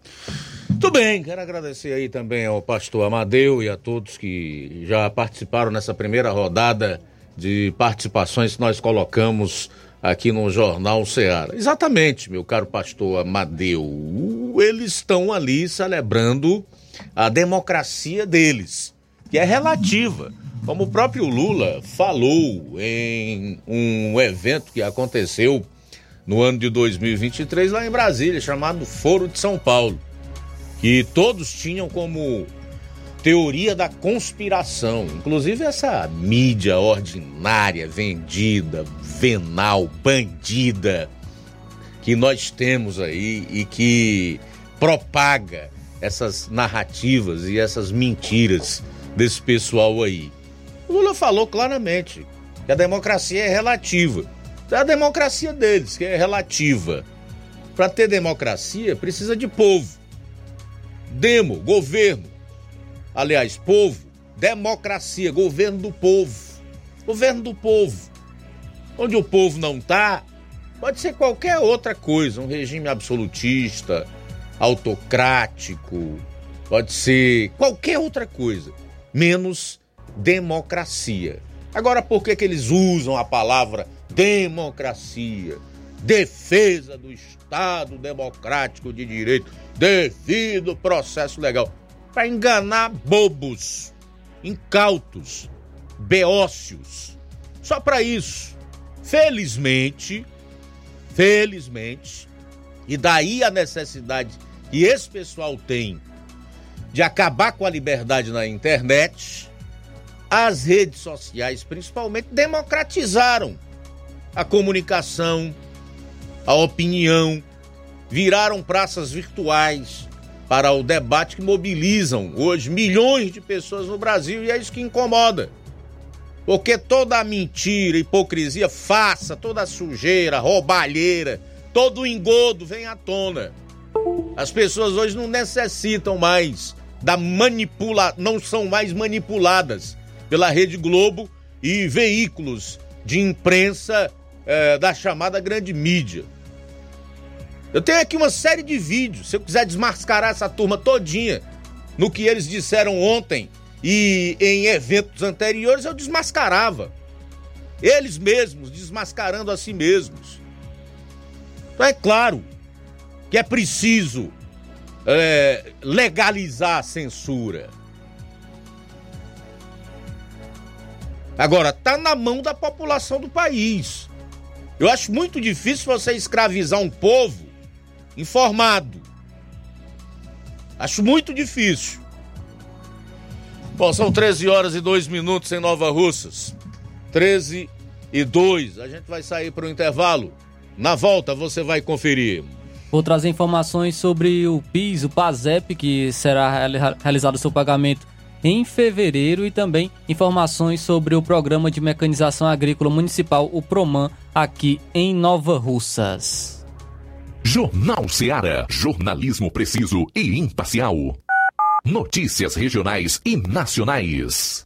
Muito bem, quero agradecer aí também ao pastor Amadeu e a todos que já participaram nessa primeira rodada de participações que nós colocamos aqui no Jornal Ceará. Exatamente, meu caro pastor Amadeu. Eles estão ali celebrando a democracia deles, que é relativa. Como o próprio Lula falou em um evento que aconteceu no ano de 2023 lá em Brasília, chamado Foro de São Paulo que todos tinham como teoria da conspiração, inclusive essa mídia ordinária, vendida, venal, bandida que nós temos aí e que propaga essas narrativas e essas mentiras desse pessoal aí. O Lula falou claramente que a democracia é relativa. É a democracia deles que é relativa. Para ter democracia precisa de povo. Demo, governo. Aliás, povo, democracia, governo do povo. Governo do povo. Onde o povo não está, pode ser qualquer outra coisa, um regime absolutista, autocrático, pode ser qualquer outra coisa, menos democracia. Agora, por que, que eles usam a palavra democracia? Defesa do Estado democrático de direito devido processo legal. Para enganar bobos, incautos, beócios, só para isso. Felizmente, felizmente, e daí a necessidade que esse pessoal tem de acabar com a liberdade na internet, as redes sociais, principalmente, democratizaram a comunicação, a opinião, viraram praças virtuais para o debate que mobilizam hoje milhões de pessoas no Brasil e é isso que incomoda. Porque toda a mentira, hipocrisia, faça, toda a sujeira, roubalheira, todo o engodo vem à tona. As pessoas hoje não necessitam mais da manipula, não são mais manipuladas pela Rede Globo e veículos de imprensa eh, da chamada grande mídia. Eu tenho aqui uma série de vídeos, se eu quiser desmascarar essa turma todinha no que eles disseram ontem e em eventos anteriores, eu desmascarava. Eles mesmos desmascarando a si mesmos. Então é claro que é preciso é, legalizar a censura. Agora, tá na mão da população do país. Eu acho muito difícil você escravizar um povo informado. Acho muito difícil. Bom, são 13 horas e 2 minutos em Nova Russas. 13 e 2. A gente vai sair para o intervalo. Na volta você vai conferir. Vou trazer informações sobre o PIS, o PASEP, que será realizado o seu pagamento em fevereiro e também informações sobre o Programa de Mecanização Agrícola Municipal, o PROMAN, aqui em Nova Russas. Jornal Seara. Jornalismo preciso e imparcial. Notícias regionais e nacionais.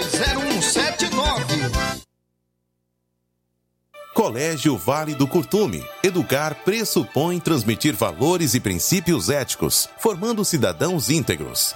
Colégio Vale do Curtume. Educar pressupõe transmitir valores e princípios éticos, formando cidadãos íntegros.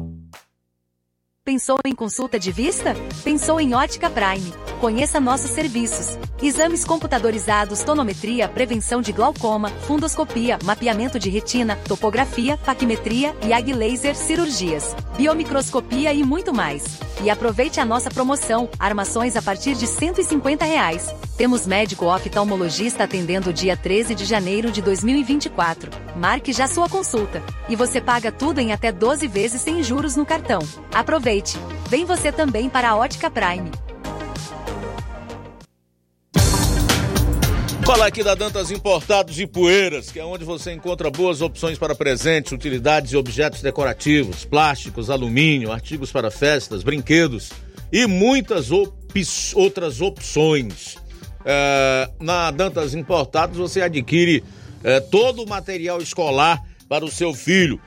Pensou em consulta de vista? Pensou em Ótica Prime. Conheça nossos serviços. Exames computadorizados, tonometria, prevenção de glaucoma, fundoscopia, mapeamento de retina, topografia, paquimetria e ag laser cirurgias, biomicroscopia e muito mais. E aproveite a nossa promoção, armações a partir de 150 reais. Temos médico oftalmologista atendendo dia 13 de janeiro de 2024. Marque já sua consulta. E você paga tudo em até 12 vezes sem juros no cartão. Aproveite! Vem você também para a Ótica Prime. Falar aqui da Dantas Importados e Poeiras, que é onde você encontra boas opções para presentes, utilidades e objetos decorativos, plásticos, alumínio, artigos para festas, brinquedos e muitas op outras opções. É, na Dantas Importados você adquire é, todo o material escolar para o seu filho.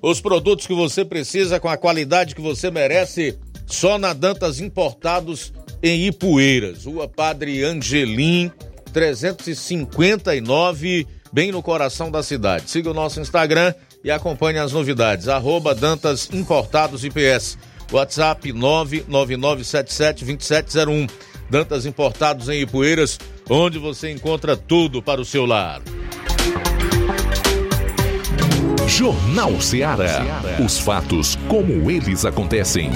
Os produtos que você precisa com a qualidade que você merece, só na Dantas Importados em Ipueiras. Rua Padre Angelim 359, bem no coração da cidade. Siga o nosso Instagram e acompanhe as novidades. Arroba Dantas Importados IPS. WhatsApp 999772701. Dantas Importados em Ipueiras, onde você encontra tudo para o seu lar. Jornal Ceará. Os fatos como eles acontecem.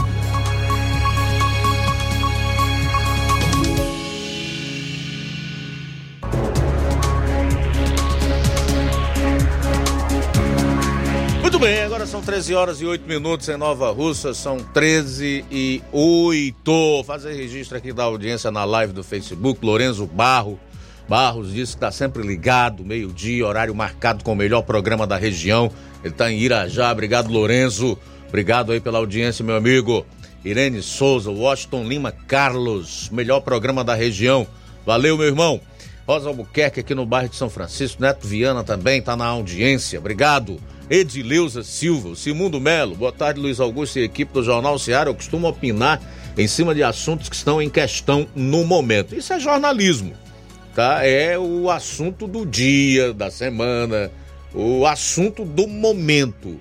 Muito bem, agora são 13 horas e 8 minutos em Nova Russa, são 13 e 8. Fazer registro aqui da audiência na live do Facebook, Lorenzo Barro. Barros disse que está sempre ligado, meio-dia, horário marcado com o melhor programa da região. Ele está em Irajá. Obrigado, Lorenzo. Obrigado aí pela audiência, meu amigo. Irene Souza, Washington Lima Carlos, melhor programa da região. Valeu, meu irmão. Rosa Albuquerque aqui no bairro de São Francisco. Neto Viana também está na audiência. Obrigado. Edileuza Silva, Simundo Melo, boa tarde Luiz Augusto e equipe do Jornal Ceará. Eu costumo opinar em cima de assuntos que estão em questão no momento. Isso é jornalismo, tá? É o assunto do dia, da semana, o assunto do momento.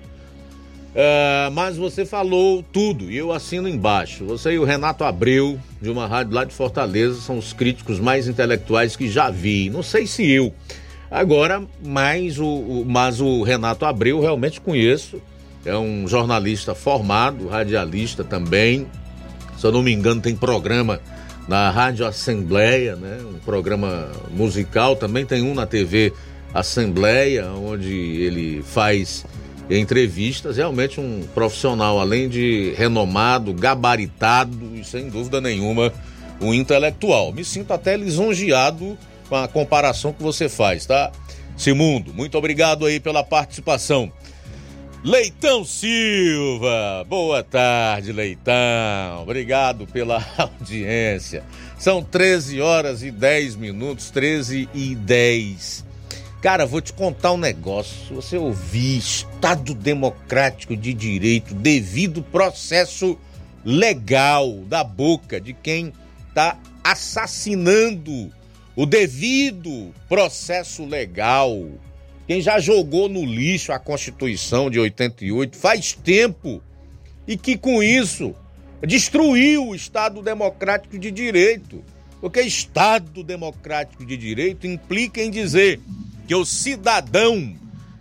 Uh, mas você falou tudo e eu assino embaixo. Você e o Renato Abreu, de uma rádio lá de Fortaleza, são os críticos mais intelectuais que já vi. Não sei se eu. Agora, mais o, o, mas o Renato Abreu realmente conheço. É um jornalista formado, radialista também. Se eu não me engano, tem programa na Rádio Assembleia, né? Um programa musical. Também tem um na TV Assembleia, onde ele faz entrevistas. Realmente um profissional, além de renomado, gabaritado e sem dúvida nenhuma um intelectual. Me sinto até lisonjeado com a comparação que você faz, tá? Simundo, muito obrigado aí pela participação. Leitão Silva, boa tarde, Leitão. Obrigado pela audiência. São 13 horas e 10 minutos, 13 e 10. Cara, vou te contar um negócio. Você ouvir Estado Democrático de Direito, devido processo legal da boca de quem está assassinando o devido processo legal quem já jogou no lixo a Constituição de 88 faz tempo e que com isso destruiu o Estado Democrático de Direito. Porque Estado Democrático de Direito implica em dizer que o cidadão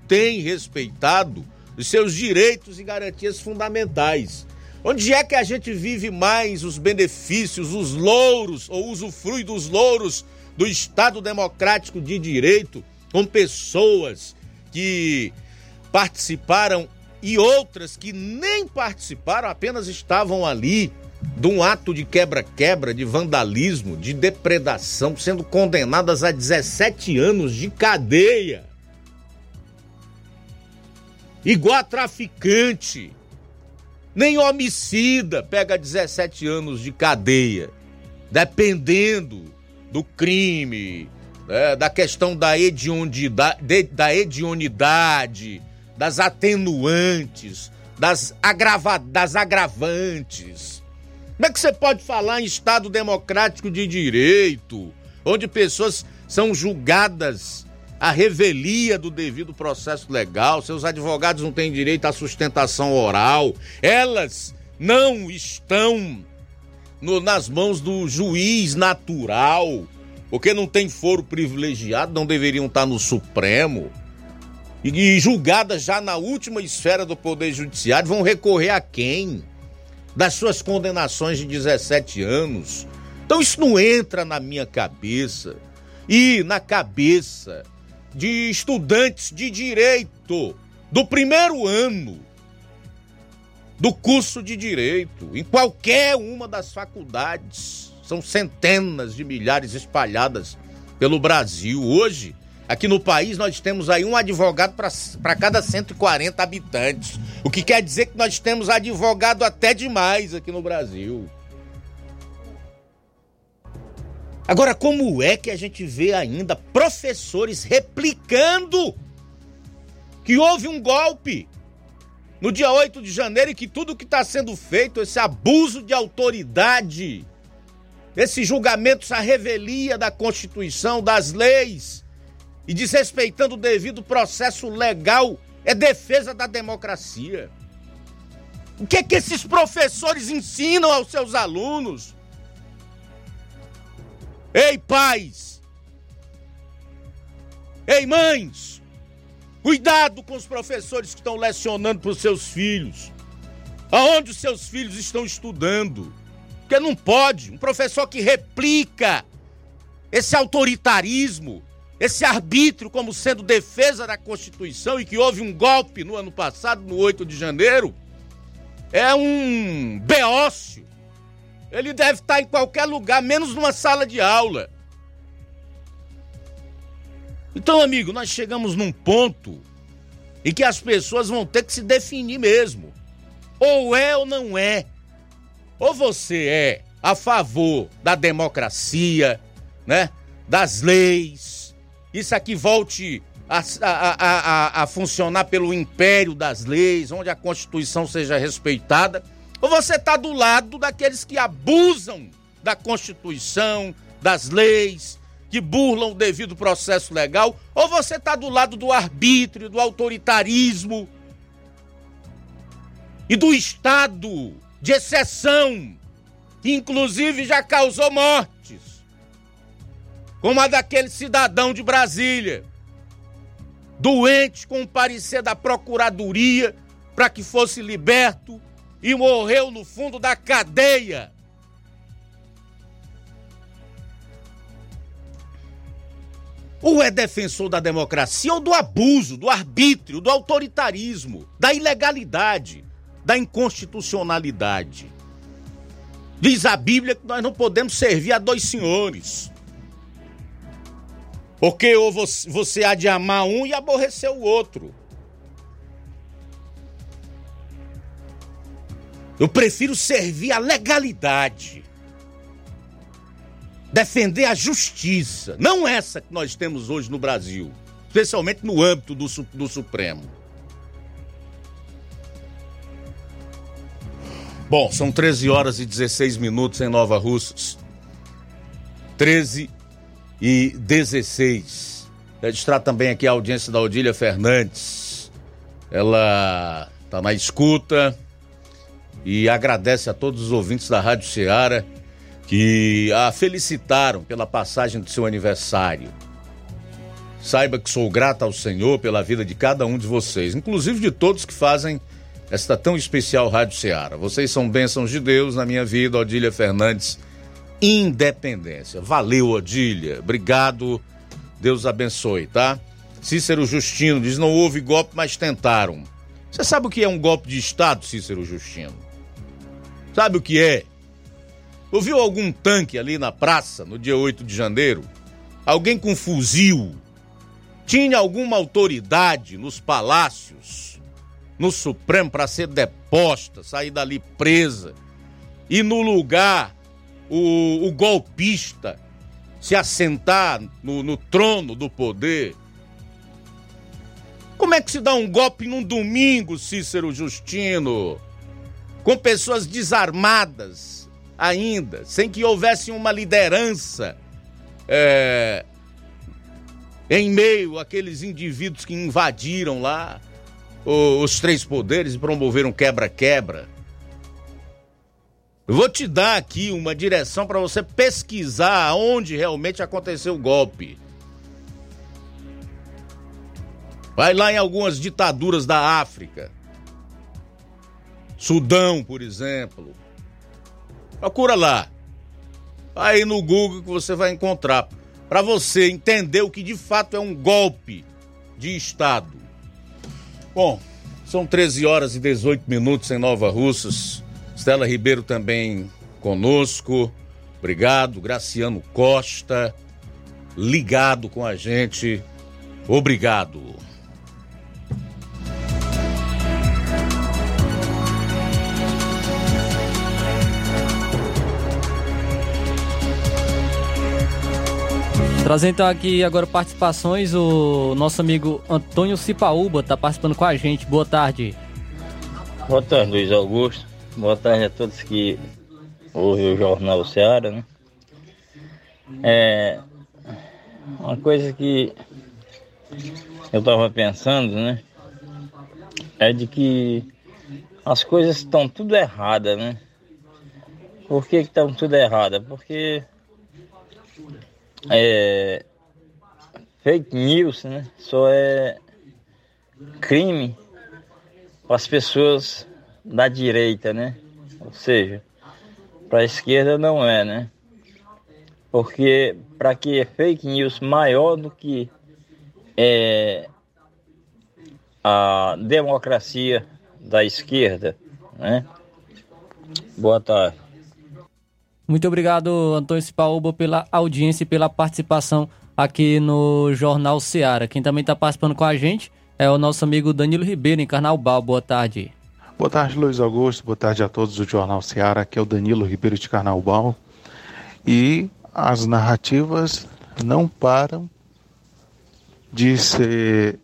tem respeitado os seus direitos e garantias fundamentais. Onde é que a gente vive mais os benefícios, os louros, ou usufrui dos louros do Estado Democrático de Direito, com pessoas que participaram e outras que nem participaram, apenas estavam ali de um ato de quebra-quebra, de vandalismo, de depredação, sendo condenadas a 17 anos de cadeia. Igual a traficante. Nem homicida pega 17 anos de cadeia. Dependendo do crime, né, da questão da hedionidade, da hedionidade, das atenuantes, das, agrava, das agravantes. Como é que você pode falar em Estado democrático de direito, onde pessoas são julgadas à revelia do devido processo legal, seus advogados não têm direito à sustentação oral, elas não estão no, nas mãos do juiz natural, porque não tem foro privilegiado, não deveriam estar no Supremo. E, julgadas já na última esfera do Poder Judiciário, vão recorrer a quem? das suas condenações de 17 anos. Então isso não entra na minha cabeça e na cabeça de estudantes de direito do primeiro ano do curso de direito, em qualquer uma das faculdades. São centenas de milhares espalhadas pelo Brasil. Hoje, Aqui no país nós temos aí um advogado para cada 140 habitantes. O que quer dizer que nós temos advogado até demais aqui no Brasil. Agora, como é que a gente vê ainda professores replicando que houve um golpe no dia 8 de janeiro e que tudo que está sendo feito, esse abuso de autoridade, esse julgamento, essa revelia da Constituição, das leis, e desrespeitando o devido processo legal é defesa da democracia. O que é que esses professores ensinam aos seus alunos? Ei, pais! Ei, mães! Cuidado com os professores que estão lecionando para os seus filhos. Aonde os seus filhos estão estudando. Porque não pode. Um professor que replica esse autoritarismo, esse arbítrio como sendo defesa da Constituição e que houve um golpe no ano passado, no 8 de janeiro, é um beócio. Ele deve estar em qualquer lugar, menos numa sala de aula. Então, amigo, nós chegamos num ponto em que as pessoas vão ter que se definir mesmo. Ou é ou não é. Ou você é a favor da democracia, né? Das leis, isso aqui volte a, a, a, a, funcionar pelo império das leis, onde a Constituição seja respeitada, ou você está do lado daqueles que abusam da Constituição, das leis, que burlam o devido processo legal, ou você está do lado do arbítrio, do autoritarismo e do Estado de exceção, que inclusive já causou mortes como a daquele cidadão de Brasília, doente com o parecer da procuradoria para que fosse liberto e morreu no fundo da cadeia. Ou é defensor da democracia ou do abuso, do arbítrio, do autoritarismo, da ilegalidade, da inconstitucionalidade. Diz a Bíblia que nós não podemos servir a dois senhores. Porque ou você, você há de amar um e aborrecer o outro. Eu prefiro servir a legalidade. Defender a justiça. Não essa que nós temos hoje no Brasil. Especialmente no âmbito do, do Supremo. Bom, são 13 horas e 16 minutos em Nova Russas. 13 e 16. Registrar também aqui a audiência da Odília Fernandes. Ela está na escuta e agradece a todos os ouvintes da Rádio Ceará que a felicitaram pela passagem do seu aniversário. Saiba que sou grata ao Senhor pela vida de cada um de vocês, inclusive de todos que fazem esta tão especial Rádio Ceará. Vocês são bênçãos de Deus na minha vida, Odília Fernandes, Independência. Valeu, Odília. Obrigado. Deus abençoe, tá? Cícero Justino diz: não houve golpe, mas tentaram. Você sabe o que é um golpe de Estado, Cícero Justino? Sabe o que é? Ouviu algum tanque ali na praça no dia 8 de janeiro? Alguém com fuzil? Tinha alguma autoridade nos palácios, no Supremo, para ser deposta, sair dali presa? E no lugar, o, o golpista se assentar no, no trono do poder? Como é que se dá um golpe num domingo, Cícero Justino? Com pessoas desarmadas ainda, sem que houvesse uma liderança é, em meio àqueles indivíduos que invadiram lá os três poderes e promoveram quebra-quebra. Eu vou te dar aqui uma direção para você pesquisar onde realmente aconteceu o golpe. Vai lá em algumas ditaduras da África. Sudão, por exemplo. Procura lá. Aí no Google que você vai encontrar. Para você entender o que de fato é um golpe de Estado. Bom, são 13 horas e 18 minutos em Nova Russas. Stella Ribeiro também conosco. Obrigado. Graciano Costa, ligado com a gente. Obrigado. Trazendo então aqui agora participações, o nosso amigo Antônio Cipaúba está participando com a gente. Boa tarde. Boa tarde, Luiz Augusto. Boa tarde a todos que ouvem o Jornal Seara, né? É uma coisa que eu estava pensando, né? É de que as coisas estão tudo erradas, né? Por que estão tudo erradas? Porque é, fake news, né? Só é crime para as pessoas da direita, né? Ou seja, para a esquerda não é, né? Porque para que é fake news maior do que é, a democracia da esquerda, né? Boa tarde. Muito obrigado, Antônio Cipaúba, pela audiência e pela participação aqui no Jornal Seara. Quem também está participando com a gente é o nosso amigo Danilo Ribeiro, em Carnaubal. Boa tarde. Boa tarde, Luiz Augusto. Boa tarde a todos do Jornal Seara. Aqui é o Danilo Ribeiro de Carnaubal. E as narrativas não param de ser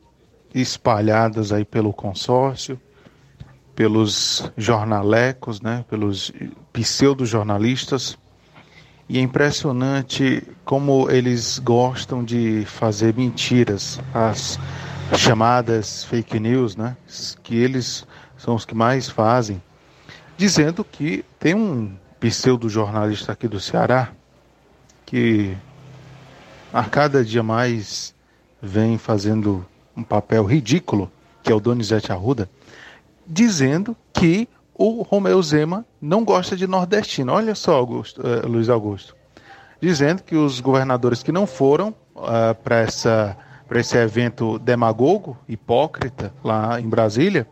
espalhadas aí pelo consórcio, pelos jornalecos, né, pelos pseudo-jornalistas. E é impressionante como eles gostam de fazer mentiras, as chamadas fake news, né, que eles são os que mais fazem, dizendo que tem um pseudo-jornalista aqui do Ceará que a cada dia mais vem fazendo um papel ridículo, que é o Donizete Arruda, dizendo que o Romeu Zema não gosta de nordestino. Olha só, Augusto, uh, Luiz Augusto. Dizendo que os governadores que não foram uh, para essa para esse evento demagogo, hipócrita, lá em Brasília,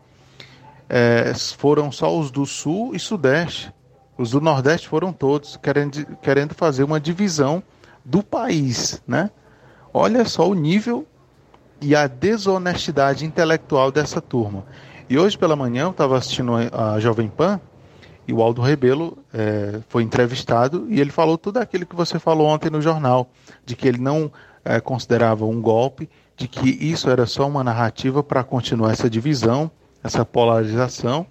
eh, foram só os do Sul e Sudeste. Os do Nordeste foram todos, querendo, querendo fazer uma divisão do país, né? Olha só o nível e a desonestidade intelectual dessa turma. E hoje pela manhã eu estava assistindo a Jovem Pan e o Aldo Rebelo é, foi entrevistado e ele falou tudo aquilo que você falou ontem no jornal, de que ele não é, considerava um golpe, de que isso era só uma narrativa para continuar essa divisão, essa polarização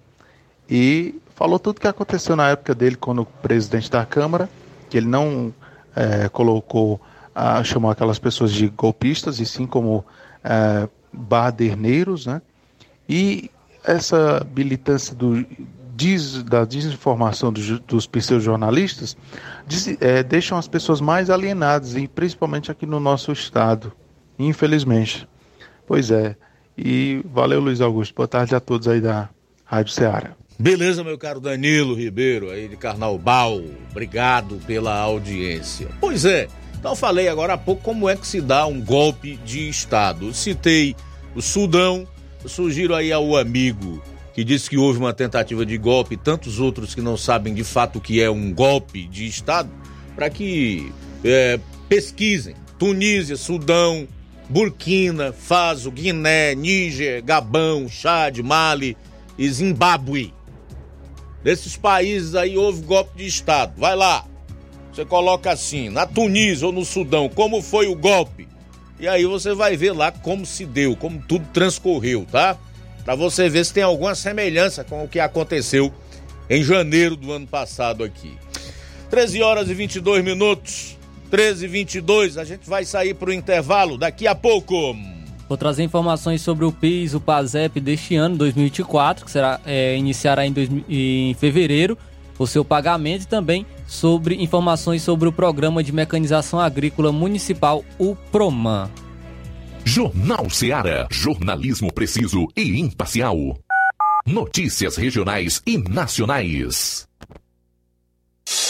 e falou tudo o que aconteceu na época dele quando presidente da Câmara, que ele não é, colocou a chamar aquelas pessoas de golpistas, e sim como é, baderneiros, né? E essa militância do, diz, da desinformação dos, dos pseudo-jornalistas é, deixam as pessoas mais alienadas, e principalmente aqui no nosso estado, infelizmente. Pois é. E valeu, Luiz Augusto. Boa tarde a todos aí da Rádio Ceará. Beleza, meu caro Danilo Ribeiro, aí de Carnaubal. Obrigado pela audiência. Pois é, então falei agora há pouco como é que se dá um golpe de Estado. Citei o Sudão, sugiro aí ao amigo que disse que houve uma tentativa de golpe, tantos outros que não sabem de fato o que é um golpe de Estado, para que é, pesquisem. Tunísia, Sudão, Burkina, Faso, Guiné, Níger, Gabão, Chad, Mali e Zimbábue. Nesses países aí houve golpe de Estado. Vai lá. Você coloca assim, na Tunísia ou no Sudão, como foi o golpe? E aí você vai ver lá como se deu, como tudo transcorreu, tá? Para você ver se tem alguma semelhança com o que aconteceu em janeiro do ano passado aqui. 13 horas e 22 minutos. 13 e 22, a gente vai sair para o intervalo daqui a pouco. Vou trazer informações sobre o PIS, o PASEP deste ano, 2024, que será, é, iniciará em, dois, em fevereiro o seu pagamento e também sobre informações sobre o Programa de Mecanização Agrícola Municipal, o PROMAN. Jornal Seara. Jornalismo preciso e imparcial. Notícias regionais e nacionais.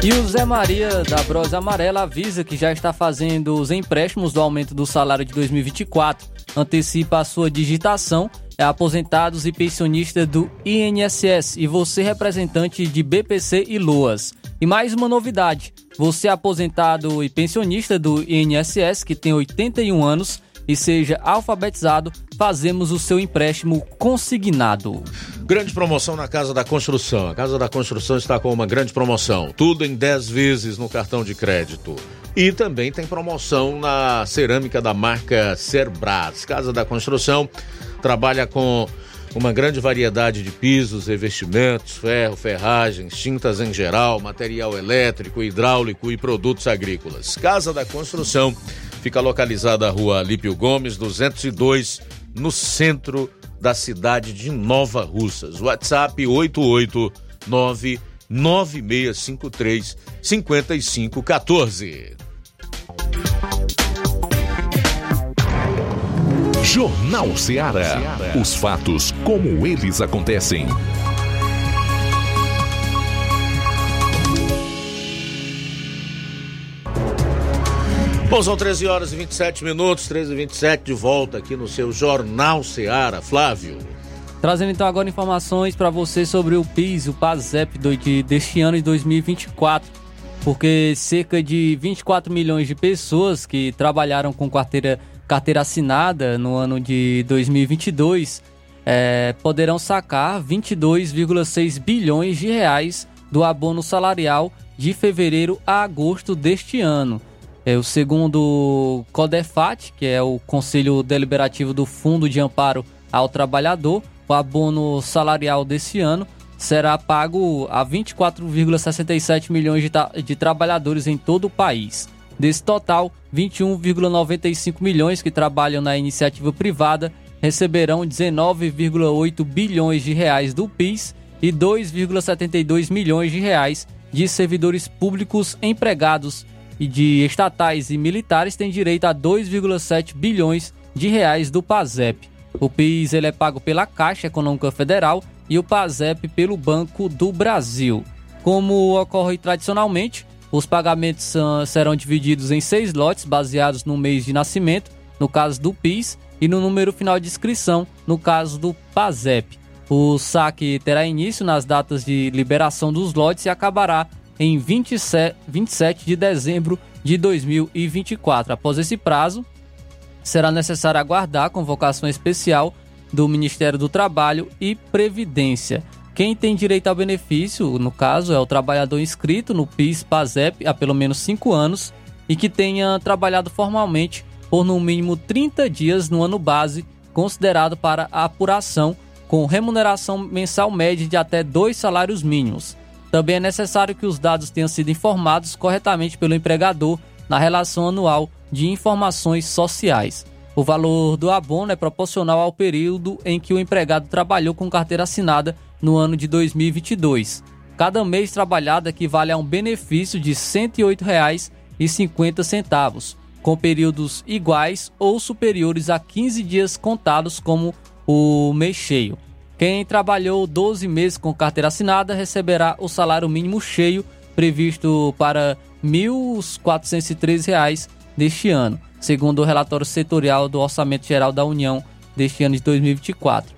E o Zé Maria da Brosa Amarela avisa que já está fazendo os empréstimos do aumento do salário de 2024. Antecipa a sua digitação. É aposentados e pensionistas do INSS e você representante de BPC e LOAS. E mais uma novidade: você é aposentado e pensionista do INSS que tem 81 anos e seja alfabetizado, fazemos o seu empréstimo consignado. Grande promoção na Casa da Construção. A Casa da Construção está com uma grande promoção. Tudo em 10 vezes no cartão de crédito. E também tem promoção na cerâmica da marca Cerbras. Casa da Construção trabalha com uma grande variedade de pisos, revestimentos, ferro, ferragens, tintas em geral, material elétrico, hidráulico e produtos agrícolas. Casa da Construção fica localizada na rua Alípio Gomes, 202, no centro da cidade de Nova Russas. WhatsApp 889 9653 5514. Jornal Ceará. Os fatos como eles acontecem. Bom, são 13 horas e 27 minutos, 13 e 27 de volta aqui no seu Jornal Ceará. Flávio. Trazendo então agora informações para você sobre o PIS, o PASEP de, deste ano de 2024. Porque cerca de 24 milhões de pessoas que trabalharam com carteira, carteira assinada no ano de 2022 é, poderão sacar 22,6 bilhões de reais do abono salarial de fevereiro a agosto deste ano. É, o segundo CODEFAT, que é o Conselho Deliberativo do Fundo de Amparo ao Trabalhador, o abono salarial desse ano será pago a 24,67 milhões de, de trabalhadores em todo o país. Desse total, 21,95 milhões que trabalham na iniciativa privada receberão 19,8 bilhões de reais do PIS e 2,72 milhões de reais de servidores públicos empregados e de estatais e militares têm direito a 2,7 bilhões de reais do PASEP. O PIS ele é pago pela Caixa Econômica Federal e o PASEP pelo Banco do Brasil. Como ocorre tradicionalmente, os pagamentos serão divididos em seis lotes baseados no mês de nascimento, no caso do PIS, e no número final de inscrição, no caso do PASEP. O saque terá início nas datas de liberação dos lotes e acabará em 27, 27 de dezembro de 2024. Após esse prazo, será necessário aguardar a convocação especial do Ministério do Trabalho e Previdência. Quem tem direito ao benefício, no caso, é o trabalhador inscrito no PIS-PASEP há pelo menos 5 anos e que tenha trabalhado formalmente por no mínimo 30 dias no ano base, considerado para apuração, com remuneração mensal média de até dois salários mínimos. Também é necessário que os dados tenham sido informados corretamente pelo empregador na relação anual de informações sociais. O valor do abono é proporcional ao período em que o empregado trabalhou com carteira assinada no ano de 2022. Cada mês trabalhado equivale a um benefício de R$ 108,50, com períodos iguais ou superiores a 15 dias contados como o mês cheio. Quem trabalhou 12 meses com carteira assinada receberá o salário mínimo cheio previsto para R$ 1.413 deste ano, segundo o relatório setorial do Orçamento Geral da União deste ano de 2024.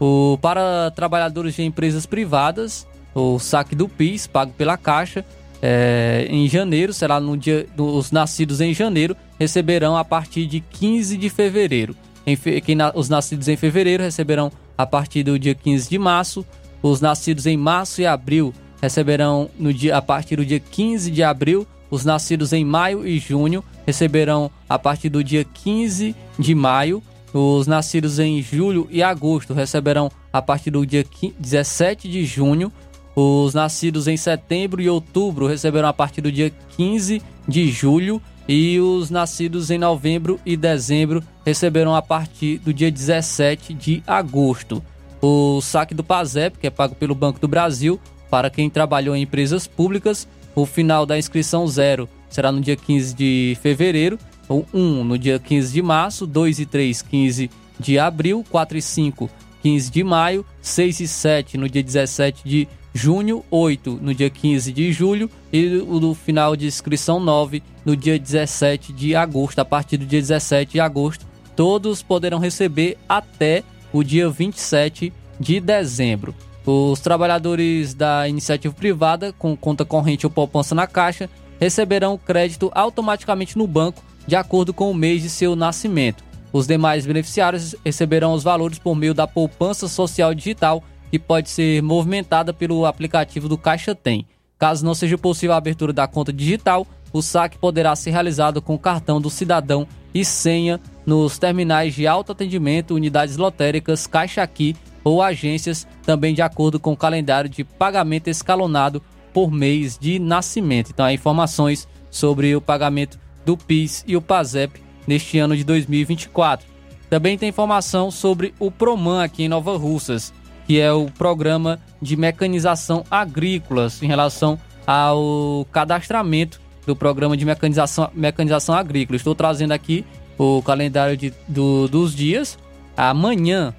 O, para trabalhadores de empresas privadas, o saque do PIS, pago pela Caixa, é, em janeiro, será no dia dos nascidos em janeiro, receberão a partir de 15 de fevereiro. Em, quem, os nascidos em fevereiro receberão a partir do dia 15 de março. Os nascidos em março e abril receberão no dia, a partir do dia 15 de abril. Os nascidos em maio e junho receberão a partir do dia 15 de maio. Os nascidos em julho e agosto receberão a partir do dia 17 de junho. Os nascidos em setembro e outubro receberão a partir do dia 15 de julho. E os nascidos em novembro e dezembro receberão a partir do dia 17 de agosto. O saque do PASEP, que é pago pelo Banco do Brasil, para quem trabalhou em empresas públicas, o final da inscrição zero será no dia 15 de fevereiro, o 1 no dia 15 de março, 2 e 3, 15 de abril, 4 e 5, 15 de maio, 6 e 7 no dia 17 de junho, 8 no dia 15 de julho e o do final de inscrição 9 no dia 17 de agosto. A partir do dia 17 de agosto, todos poderão receber até o dia 27 de dezembro. Os trabalhadores da iniciativa privada com conta corrente ou poupança na Caixa receberão crédito automaticamente no banco de acordo com o mês de seu nascimento. Os demais beneficiários receberão os valores por meio da poupança social digital, que pode ser movimentada pelo aplicativo do Caixa Tem. Caso não seja possível a abertura da conta digital, o saque poderá ser realizado com cartão do cidadão e senha nos terminais de autoatendimento, unidades lotéricas, Caixa Aqui ou agências, também de acordo com o calendário de pagamento escalonado por mês de nascimento. Então, há informações sobre o pagamento do PIS e o PASEP neste ano de 2024. Também tem informação sobre o Proman aqui em Nova Russas, que é o programa de mecanização agrícola em relação ao cadastramento do programa de mecanização, mecanização agrícola. Estou trazendo aqui o calendário de, do, dos dias. Amanhã,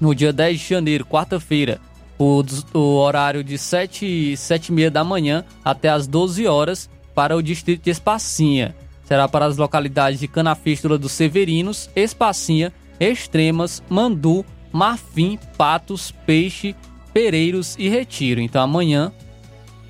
no dia 10 de janeiro, quarta-feira, o, o, horário de 7, 7 e meia da manhã até as 12 horas para o distrito de Espacinha. Será para as localidades de Canafístula dos Severinos, Espacinha, Extremas, Mandu, Marfim, Patos, Peixe, Pereiros e Retiro. Então amanhã,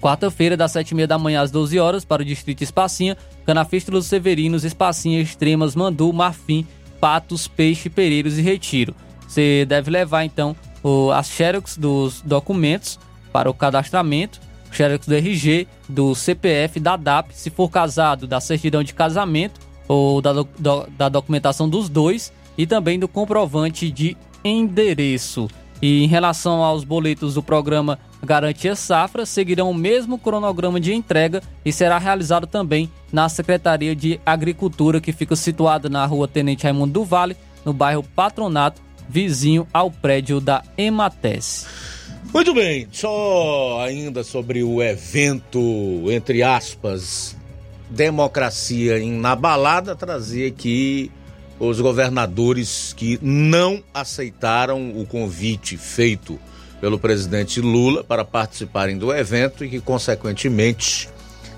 quarta-feira, das 7 e meia da manhã às 12 horas, para o distrito Espacinha, Canafístula dos Severinos, Espacinha, Extremas, Mandu, Marfim, Patos, Peixe, Pereiros e Retiro. Você deve levar então o, as xerox dos documentos para o cadastramento, xerox do RG, do CPF, da DAP, se for casado, da certidão de casamento ou da, do, da documentação dos dois e também do comprovante de endereço. E em relação aos boletos do programa Garantia Safra, seguirão o mesmo cronograma de entrega e será realizado também na Secretaria de Agricultura, que fica situada na rua Tenente Raimundo do Vale, no bairro Patronato, vizinho ao prédio da Emates. Muito bem, só ainda sobre o evento, entre aspas, democracia inabalada, trazer aqui os governadores que não aceitaram o convite feito pelo presidente Lula para participarem do evento e que, consequentemente,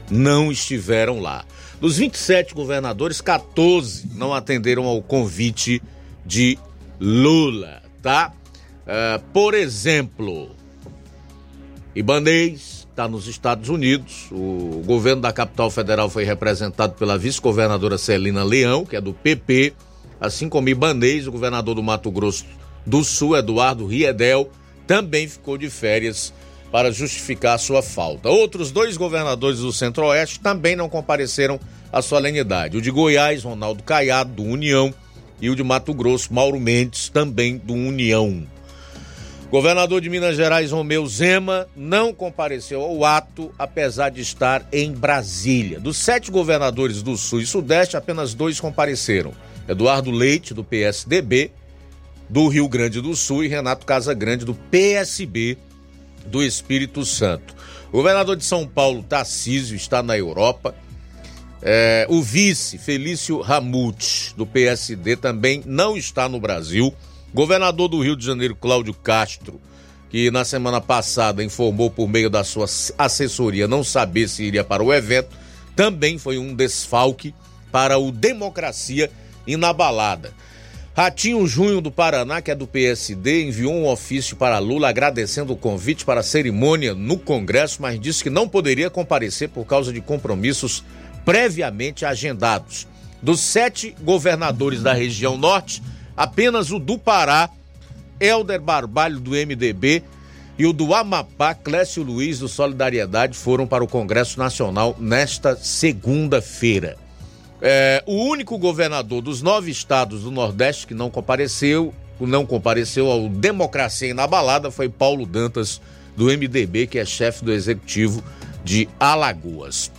não estiveram lá. Dos 27 governadores, 14 não atenderam ao convite de Lula, tá? Uh, por exemplo, Ibanês está nos Estados Unidos. O governo da capital federal foi representado pela vice-governadora Celina Leão, que é do PP, assim como Ibanês, o governador do Mato Grosso do Sul, Eduardo Riedel, também ficou de férias para justificar sua falta. Outros dois governadores do Centro-Oeste também não compareceram à solenidade. O de Goiás, Ronaldo Caiado, do União, e o de Mato Grosso, Mauro Mendes, também do União. Governador de Minas Gerais, Romeu Zema, não compareceu ao ato, apesar de estar em Brasília. Dos sete governadores do Sul e Sudeste, apenas dois compareceram: Eduardo Leite, do PSDB, do Rio Grande do Sul, e Renato Casagrande, do PSB do Espírito Santo. O governador de São Paulo, Tarcísio, está na Europa é, o vice, Felício Ramute, do PSD, também não está no Brasil. Governador do Rio de Janeiro, Cláudio Castro, que na semana passada informou por meio da sua assessoria não saber se iria para o evento, também foi um desfalque para o Democracia Inabalada. Ratinho Junho do Paraná, que é do PSD, enviou um ofício para Lula agradecendo o convite para a cerimônia no Congresso, mas disse que não poderia comparecer por causa de compromissos previamente agendados. Dos sete governadores da região norte, apenas o do Pará, Helder Barbalho, do MDB, e o do Amapá, Clécio Luiz, do Solidariedade, foram para o Congresso Nacional nesta segunda-feira. É, o único governador dos nove estados do Nordeste que não compareceu, não compareceu ao Democracia Inabalada foi Paulo Dantas, do MDB, que é chefe do executivo de Alagoas.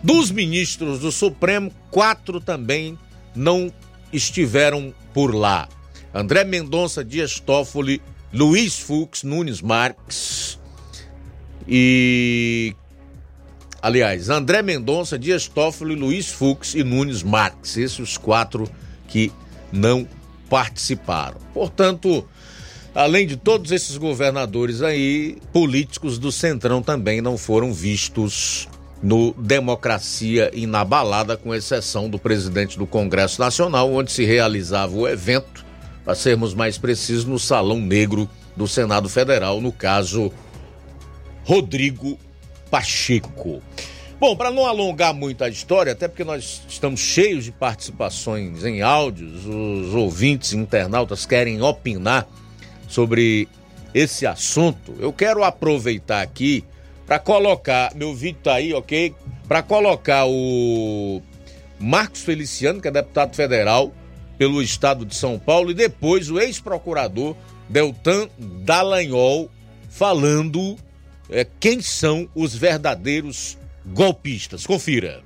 Dos ministros do Supremo, quatro também não estiveram por lá. André Mendonça Dias Toffoli, Luiz Fux Nunes Marques e aliás, André Mendonça, Dias Toffoli, Luiz Fux e Nunes Marques, esses os quatro que não participaram. Portanto, Além de todos esses governadores aí, políticos do Centrão também não foram vistos no Democracia Inabalada, com exceção do presidente do Congresso Nacional, onde se realizava o evento, para sermos mais precisos, no Salão Negro do Senado Federal, no caso, Rodrigo Pacheco. Bom, para não alongar muito a história, até porque nós estamos cheios de participações em áudios, os ouvintes internautas querem opinar sobre esse assunto, eu quero aproveitar aqui para colocar, meu vídeo tá aí, ok? Para colocar o Marcos Feliciano, que é deputado federal pelo estado de São Paulo, e depois o ex-procurador Deltan Dallagnol falando é, quem são os verdadeiros golpistas. Confira.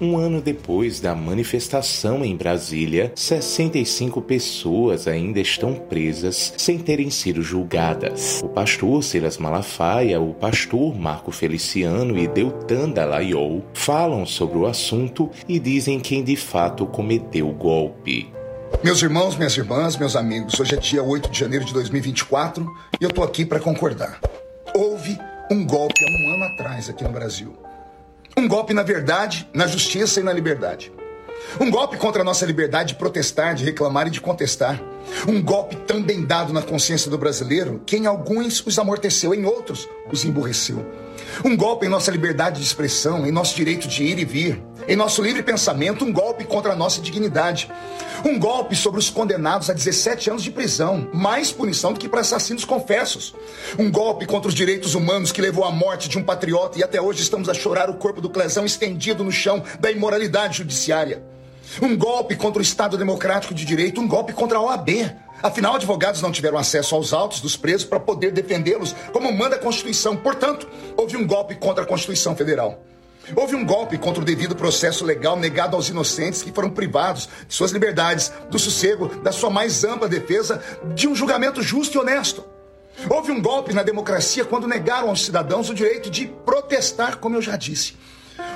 Um ano depois da manifestação em Brasília, 65 pessoas ainda estão presas sem terem sido julgadas. O pastor Silas Malafaia, o pastor Marco Feliciano e Deltan Dallagnol falam sobre o assunto e dizem quem de fato cometeu o golpe. Meus irmãos, minhas irmãs, meus amigos, hoje é dia 8 de janeiro de 2024 e eu tô aqui para concordar. Houve um golpe há um ano atrás aqui no Brasil. Um golpe na verdade, na justiça e na liberdade. Um golpe contra a nossa liberdade de protestar, de reclamar e de contestar. Um golpe também dado na consciência do brasileiro, que em alguns os amorteceu, em outros os emburreceu. Um golpe em nossa liberdade de expressão, em nosso direito de ir e vir, em nosso livre pensamento, um golpe contra a nossa dignidade. Um golpe sobre os condenados a 17 anos de prisão, mais punição do que para assassinos confessos. Um golpe contra os direitos humanos que levou à morte de um patriota e até hoje estamos a chorar o corpo do Clesão estendido no chão da imoralidade judiciária. Um golpe contra o Estado Democrático de Direito, um golpe contra a OAB. Afinal, advogados não tiveram acesso aos autos dos presos para poder defendê-los, como manda a Constituição. Portanto, houve um golpe contra a Constituição Federal. Houve um golpe contra o devido processo legal negado aos inocentes que foram privados de suas liberdades, do sossego, da sua mais ampla defesa, de um julgamento justo e honesto. Houve um golpe na democracia quando negaram aos cidadãos o direito de protestar, como eu já disse.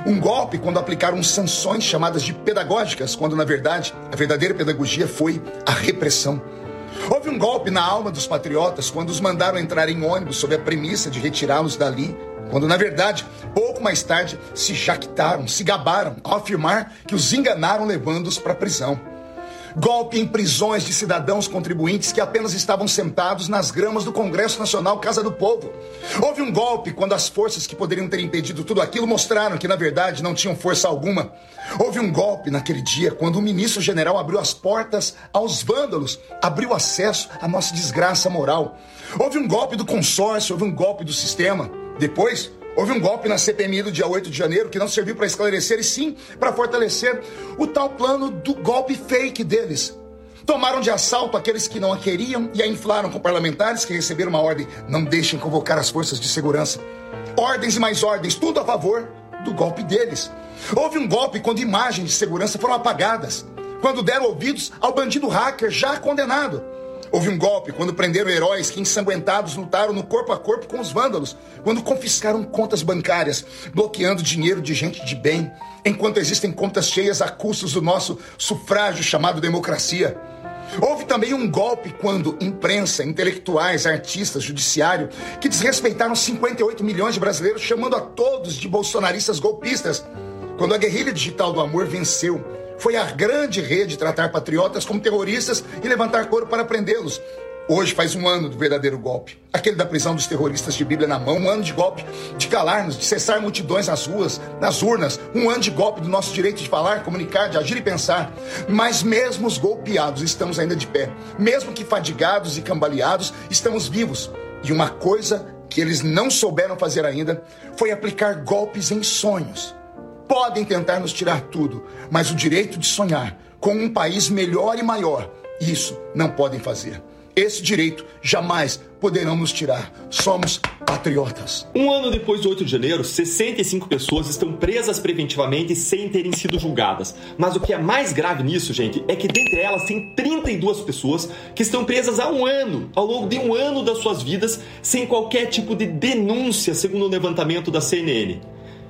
Um golpe quando aplicaram sanções chamadas de pedagógicas, quando na verdade a verdadeira pedagogia foi a repressão. Houve um golpe na alma dos patriotas quando os mandaram entrar em ônibus sob a premissa de retirá-los dali quando na verdade, pouco mais tarde, se jactaram, se gabaram ao afirmar que os enganaram levando-os para a prisão. Golpe em prisões de cidadãos contribuintes que apenas estavam sentados nas gramas do Congresso Nacional Casa do Povo. Houve um golpe quando as forças que poderiam ter impedido tudo aquilo mostraram que, na verdade, não tinham força alguma. Houve um golpe naquele dia quando o ministro general abriu as portas aos vândalos, abriu acesso à nossa desgraça moral. Houve um golpe do consórcio, houve um golpe do sistema. Depois, houve um golpe na CPMI do dia 8 de janeiro que não serviu para esclarecer e sim para fortalecer o tal plano do golpe fake deles. Tomaram de assalto aqueles que não a queriam e a inflaram com parlamentares que receberam uma ordem: não deixem convocar as forças de segurança. Ordens e mais ordens, tudo a favor do golpe deles. Houve um golpe quando imagens de segurança foram apagadas, quando deram ouvidos ao bandido hacker já condenado. Houve um golpe quando prenderam heróis que ensanguentados lutaram no corpo a corpo com os vândalos, quando confiscaram contas bancárias, bloqueando dinheiro de gente de bem, enquanto existem contas cheias a custos do nosso sufrágio chamado democracia. Houve também um golpe quando imprensa, intelectuais, artistas, judiciário, que desrespeitaram 58 milhões de brasileiros, chamando a todos de bolsonaristas golpistas. Quando a guerrilha digital do amor venceu foi a grande rede tratar patriotas como terroristas e levantar couro para prendê-los. Hoje faz um ano do verdadeiro golpe. Aquele da prisão dos terroristas de Bíblia na mão. Um ano de golpe de calar-nos, de cessar multidões nas ruas, nas urnas. Um ano de golpe do nosso direito de falar, comunicar, de agir e pensar. Mas mesmo os golpeados estamos ainda de pé. Mesmo que fadigados e cambaleados, estamos vivos. E uma coisa que eles não souberam fazer ainda foi aplicar golpes em sonhos podem tentar nos tirar tudo, mas o direito de sonhar com um país melhor e maior, isso não podem fazer. Esse direito jamais poderão nos tirar. Somos patriotas. Um ano depois do 8 de janeiro, 65 pessoas estão presas preventivamente sem terem sido julgadas. Mas o que é mais grave nisso, gente, é que dentre elas tem 32 pessoas que estão presas há um ano, ao longo de um ano das suas vidas, sem qualquer tipo de denúncia, segundo o levantamento da CNN.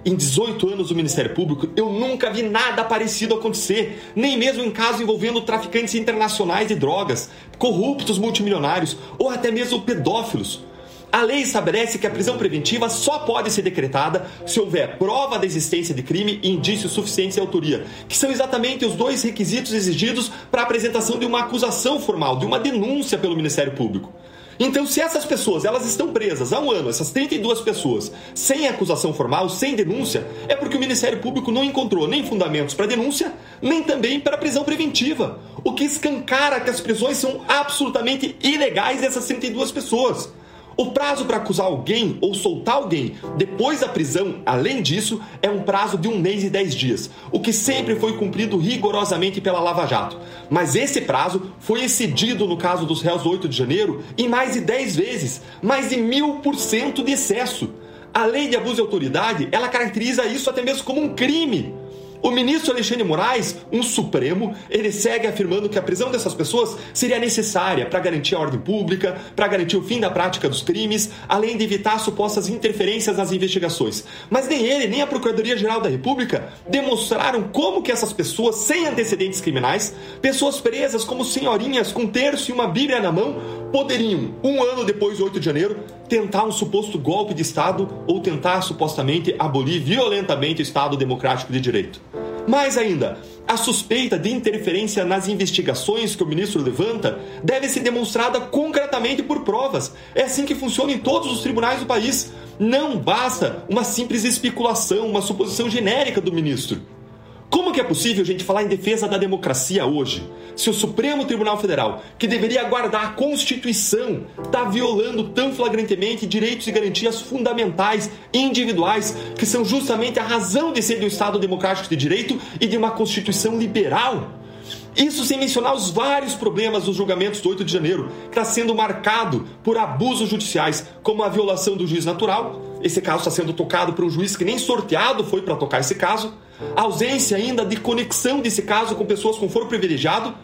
Em 18 anos do Ministério Público, eu nunca vi nada parecido acontecer, nem mesmo em casos envolvendo traficantes internacionais de drogas, corruptos multimilionários ou até mesmo pedófilos. A lei estabelece que a prisão preventiva só pode ser decretada se houver prova da existência de crime e indícios suficientes de autoria, que são exatamente os dois requisitos exigidos para a apresentação de uma acusação formal, de uma denúncia pelo Ministério Público. Então, se essas pessoas elas estão presas há um ano, essas 32 pessoas, sem acusação formal, sem denúncia, é porque o Ministério Público não encontrou nem fundamentos para denúncia, nem também para prisão preventiva. O que escancara que as prisões são absolutamente ilegais dessas 32 pessoas. O prazo para acusar alguém ou soltar alguém depois da prisão, além disso, é um prazo de um mês e dez dias, o que sempre foi cumprido rigorosamente pela Lava Jato. Mas esse prazo foi excedido no caso dos réus do 8 de janeiro em mais de 10 vezes, mais de mil por cento de excesso. A lei de abuso de autoridade, ela caracteriza isso até mesmo como um crime. O ministro Alexandre Moraes, um supremo, ele segue afirmando que a prisão dessas pessoas seria necessária para garantir a ordem pública, para garantir o fim da prática dos crimes, além de evitar supostas interferências nas investigações. Mas nem ele, nem a Procuradoria-Geral da República demonstraram como que essas pessoas sem antecedentes criminais, pessoas presas como senhorinhas com terço e uma bíblia na mão, poderiam, um ano depois do 8 de janeiro, tentar um suposto golpe de Estado ou tentar supostamente abolir violentamente o Estado democrático de direito. Mais ainda, a suspeita de interferência nas investigações que o ministro levanta deve ser demonstrada concretamente por provas. É assim que funciona em todos os tribunais do país. Não basta uma simples especulação, uma suposição genérica do ministro. Como que é possível, gente, falar em defesa da democracia hoje? Se o Supremo Tribunal Federal, que deveria guardar a Constituição, está violando tão flagrantemente direitos e garantias fundamentais individuais, que são justamente a razão de ser de um Estado democrático de direito e de uma Constituição liberal? Isso sem mencionar os vários problemas dos julgamentos do 8 de janeiro, que está sendo marcado por abusos judiciais, como a violação do juiz natural. Esse caso está sendo tocado por um juiz que nem sorteado foi para tocar esse caso a ausência ainda de conexão desse caso com pessoas com foro privilegiado,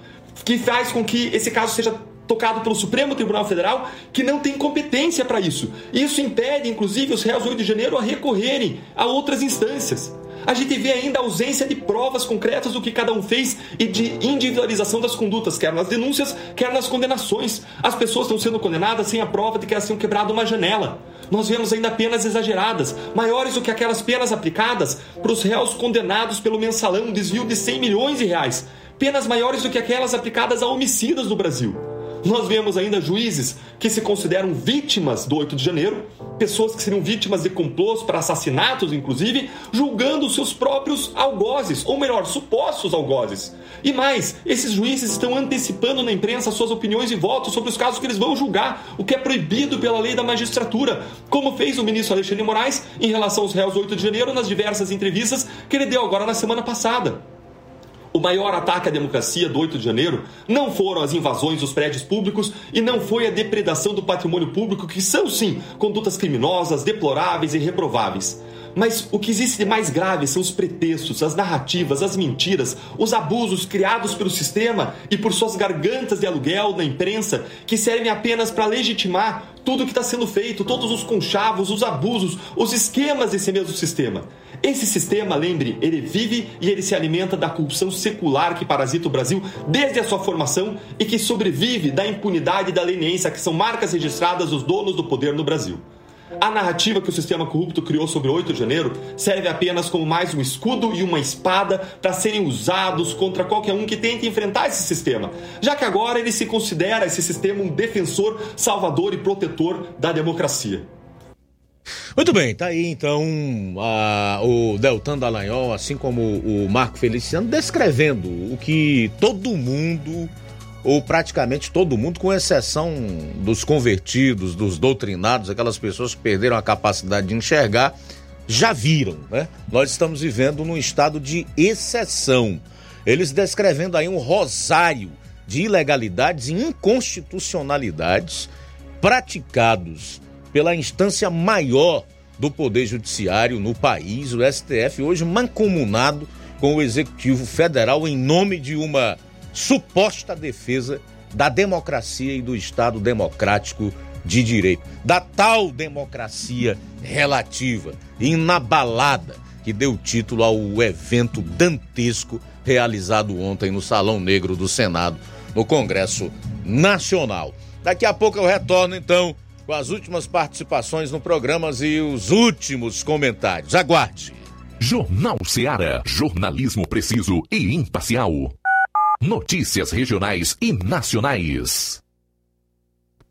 que faz com que esse caso seja tocado pelo Supremo Tribunal Federal, que não tem competência para isso. Isso impede, inclusive, os réus do 8 de janeiro a recorrerem a outras instâncias. A gente vê ainda a ausência de provas concretas do que cada um fez e de individualização das condutas, quer nas denúncias, quer nas condenações. As pessoas estão sendo condenadas sem a prova de que elas tenham quebrado uma janela. Nós vemos ainda penas exageradas, maiores do que aquelas penas aplicadas para os réus condenados pelo mensalão, um desvio de 100 milhões de reais. Penas maiores do que aquelas aplicadas a homicidas no Brasil. Nós vemos ainda juízes que se consideram vítimas do 8 de janeiro, pessoas que seriam vítimas de complôs para assassinatos, inclusive, julgando seus próprios algozes, ou melhor, supostos algozes. E mais, esses juízes estão antecipando na imprensa suas opiniões e votos sobre os casos que eles vão julgar, o que é proibido pela lei da magistratura, como fez o ministro Alexandre Moraes em relação aos réus do 8 de janeiro nas diversas entrevistas que ele deu agora na semana passada. O maior ataque à democracia do 8 de janeiro não foram as invasões dos prédios públicos e não foi a depredação do patrimônio público, que são sim condutas criminosas, deploráveis e reprováveis. Mas o que existe de mais grave são os pretextos, as narrativas, as mentiras, os abusos criados pelo sistema e por suas gargantas de aluguel na imprensa que servem apenas para legitimar tudo o que está sendo feito, todos os conchavos, os abusos, os esquemas desse mesmo sistema. Esse sistema, lembre, ele vive e ele se alimenta da corrupção secular que parasita o Brasil desde a sua formação e que sobrevive da impunidade e da leniência que são marcas registradas dos donos do poder no Brasil. A narrativa que o sistema corrupto criou sobre o 8 de janeiro serve apenas como mais um escudo e uma espada para serem usados contra qualquer um que tente enfrentar esse sistema, já que agora ele se considera esse sistema um defensor, salvador e protetor da democracia. Muito bem, tá aí então a, o Deltan Dallagnol, assim como o Marco Feliciano, descrevendo o que todo mundo, ou praticamente todo mundo, com exceção dos convertidos, dos doutrinados, aquelas pessoas que perderam a capacidade de enxergar, já viram, né? Nós estamos vivendo num estado de exceção. Eles descrevendo aí um rosário de ilegalidades e inconstitucionalidades praticados pela instância maior do Poder Judiciário no país, o STF, hoje mancomunado com o Executivo Federal em nome de uma suposta defesa da democracia e do Estado democrático de direito, da tal democracia relativa, inabalada, que deu título ao evento dantesco realizado ontem no Salão Negro do Senado, no Congresso Nacional. Daqui a pouco eu retorno então com as últimas participações no programa e os últimos comentários. Aguarde. Jornal Seara. Jornalismo preciso e imparcial. Notícias regionais e nacionais.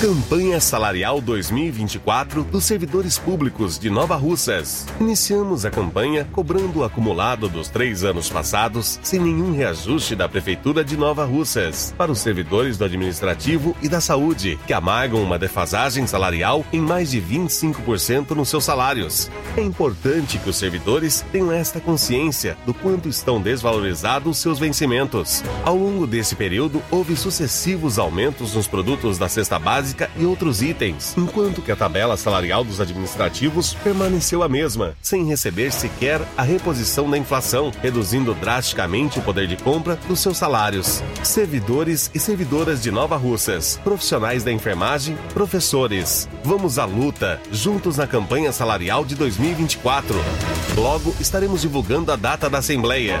Campanha Salarial 2024 dos servidores públicos de Nova Russas. Iniciamos a campanha cobrando o acumulado dos três anos passados sem nenhum reajuste da Prefeitura de Nova Russas para os servidores do Administrativo e da Saúde, que amargam uma defasagem salarial em mais de 25% nos seus salários. É importante que os servidores tenham esta consciência do quanto estão desvalorizados seus vencimentos. Ao longo desse período, houve sucessivos aumentos nos produtos da cesta básica e outros itens, enquanto que a tabela salarial dos administrativos permaneceu a mesma, sem receber sequer a reposição da inflação, reduzindo drasticamente o poder de compra dos seus salários. Servidores e servidoras de Nova Russas, profissionais da enfermagem, professores. Vamos à luta, juntos na campanha salarial de 2024. Logo estaremos divulgando a data da Assembleia.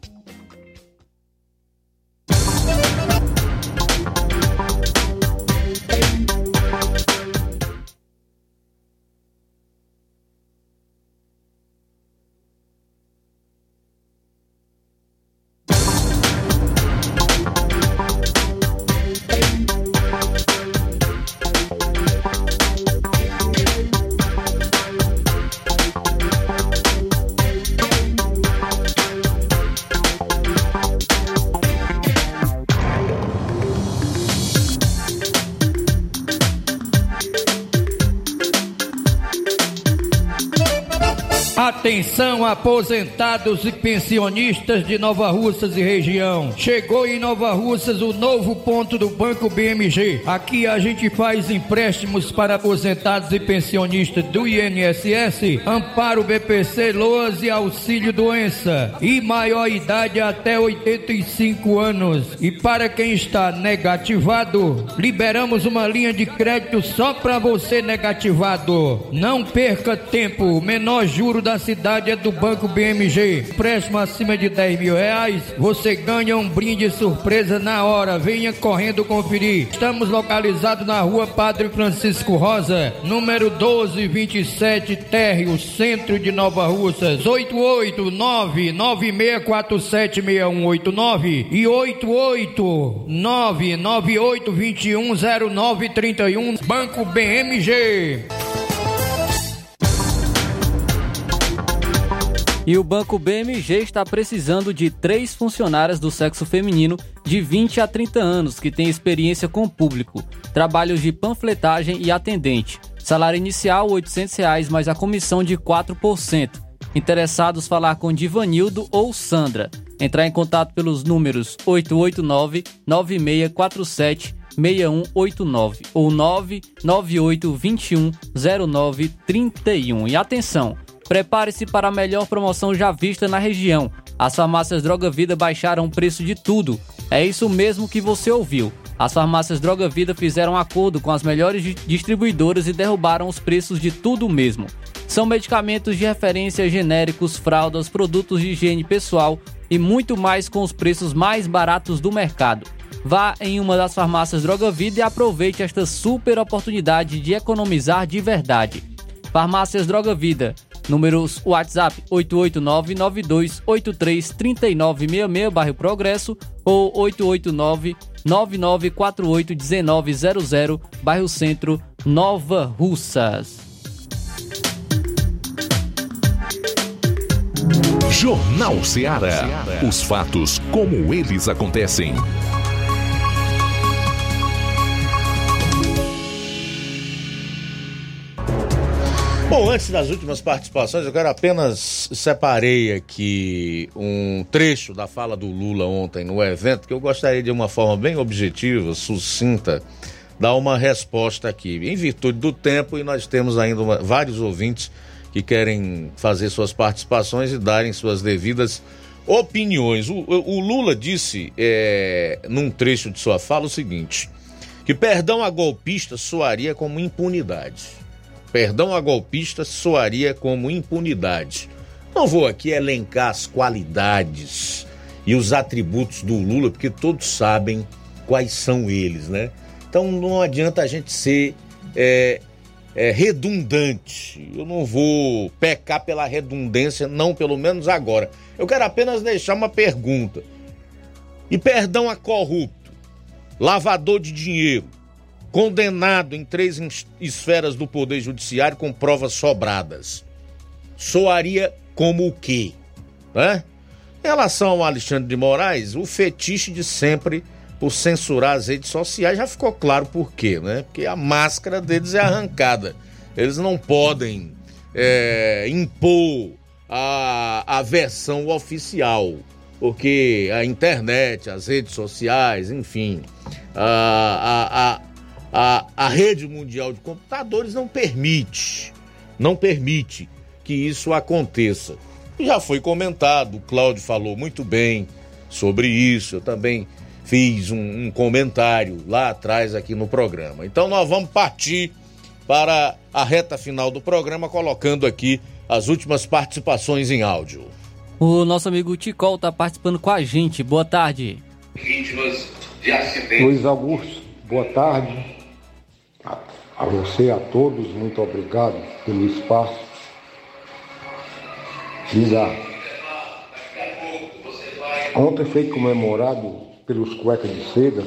Atenção, aposentados e pensionistas de Nova Russas e região. Chegou em Nova Russas o novo ponto do Banco BMG. Aqui a gente faz empréstimos para aposentados e pensionistas do INSS, Amparo BPC, Loas e Auxílio Doença. E maior idade até 85 anos. E para quem está negativado, liberamos uma linha de crédito só para você negativado. Não perca tempo. Menor juro da cidade é do Banco BMG. Empréstimo acima de 10 mil reais, você ganha um brinde surpresa na hora. Venha correndo conferir. Estamos localizados na rua Padre Francisco Rosa, número 1227, Térreo, centro de Nova Russas. 889-9647-6189 e 889-9821-0931. Banco BMG. E o Banco BMG está precisando de três funcionárias do sexo feminino de 20 a 30 anos que têm experiência com o público, trabalhos de panfletagem e atendente. Salário inicial 800 reais, mais a comissão de 4%. Interessados falar com Divanildo ou Sandra. Entrar em contato pelos números 889 9647 6189 ou 998 21 0931. E atenção! Prepare-se para a melhor promoção já vista na região. As farmácias Droga Vida baixaram o preço de tudo. É isso mesmo que você ouviu. As farmácias Droga Vida fizeram acordo com as melhores distribuidoras e derrubaram os preços de tudo mesmo. São medicamentos de referência genéricos, fraldas, produtos de higiene pessoal e muito mais com os preços mais baratos do mercado. Vá em uma das farmácias Droga Vida e aproveite esta super oportunidade de economizar de verdade. Farmácias Droga Vida, Números WhatsApp 889-9283-3966, bairro Progresso, ou 889-9948-1900, bairro Centro, Nova Russas. Jornal Ceará. Os fatos como eles acontecem. Bom, antes das últimas participações, eu quero apenas separei aqui um trecho da fala do Lula ontem no evento que eu gostaria de uma forma bem objetiva, sucinta, dar uma resposta aqui. Em virtude do tempo, e nós temos ainda uma, vários ouvintes que querem fazer suas participações e darem suas devidas opiniões. O, o Lula disse é, num trecho de sua fala o seguinte: que perdão a golpista soaria como impunidade perdão a golpista soaria como impunidade. Não vou aqui elencar as qualidades e os atributos do Lula, porque todos sabem quais são eles, né? Então não adianta a gente ser é, é, redundante. Eu não vou pecar pela redundância, não, pelo menos agora. Eu quero apenas deixar uma pergunta. E perdão a corrupto, lavador de dinheiro, condenado em três esferas do Poder Judiciário com provas sobradas. Soaria como o quê? Né? Em relação ao Alexandre de Moraes, o fetiche de sempre por censurar as redes sociais já ficou claro por quê, né? Porque a máscara deles é arrancada. Eles não podem é, impor a, a versão oficial, porque a internet, as redes sociais, enfim, a, a, a, rede mundial de computadores não permite, não permite que isso aconteça. Já foi comentado, o Cláudio falou muito bem sobre isso, eu também fiz um, um comentário lá atrás aqui no programa. Então nós vamos partir para a reta final do programa, colocando aqui as últimas participações em áudio. O nosso amigo Ticol está participando com a gente. Boa tarde. Vítimas de acidente. Luiz Augusto, boa tarde. A, você a todos, muito obrigado pelo espaço. Diga, ontem foi comemorado pelos cuecas de seda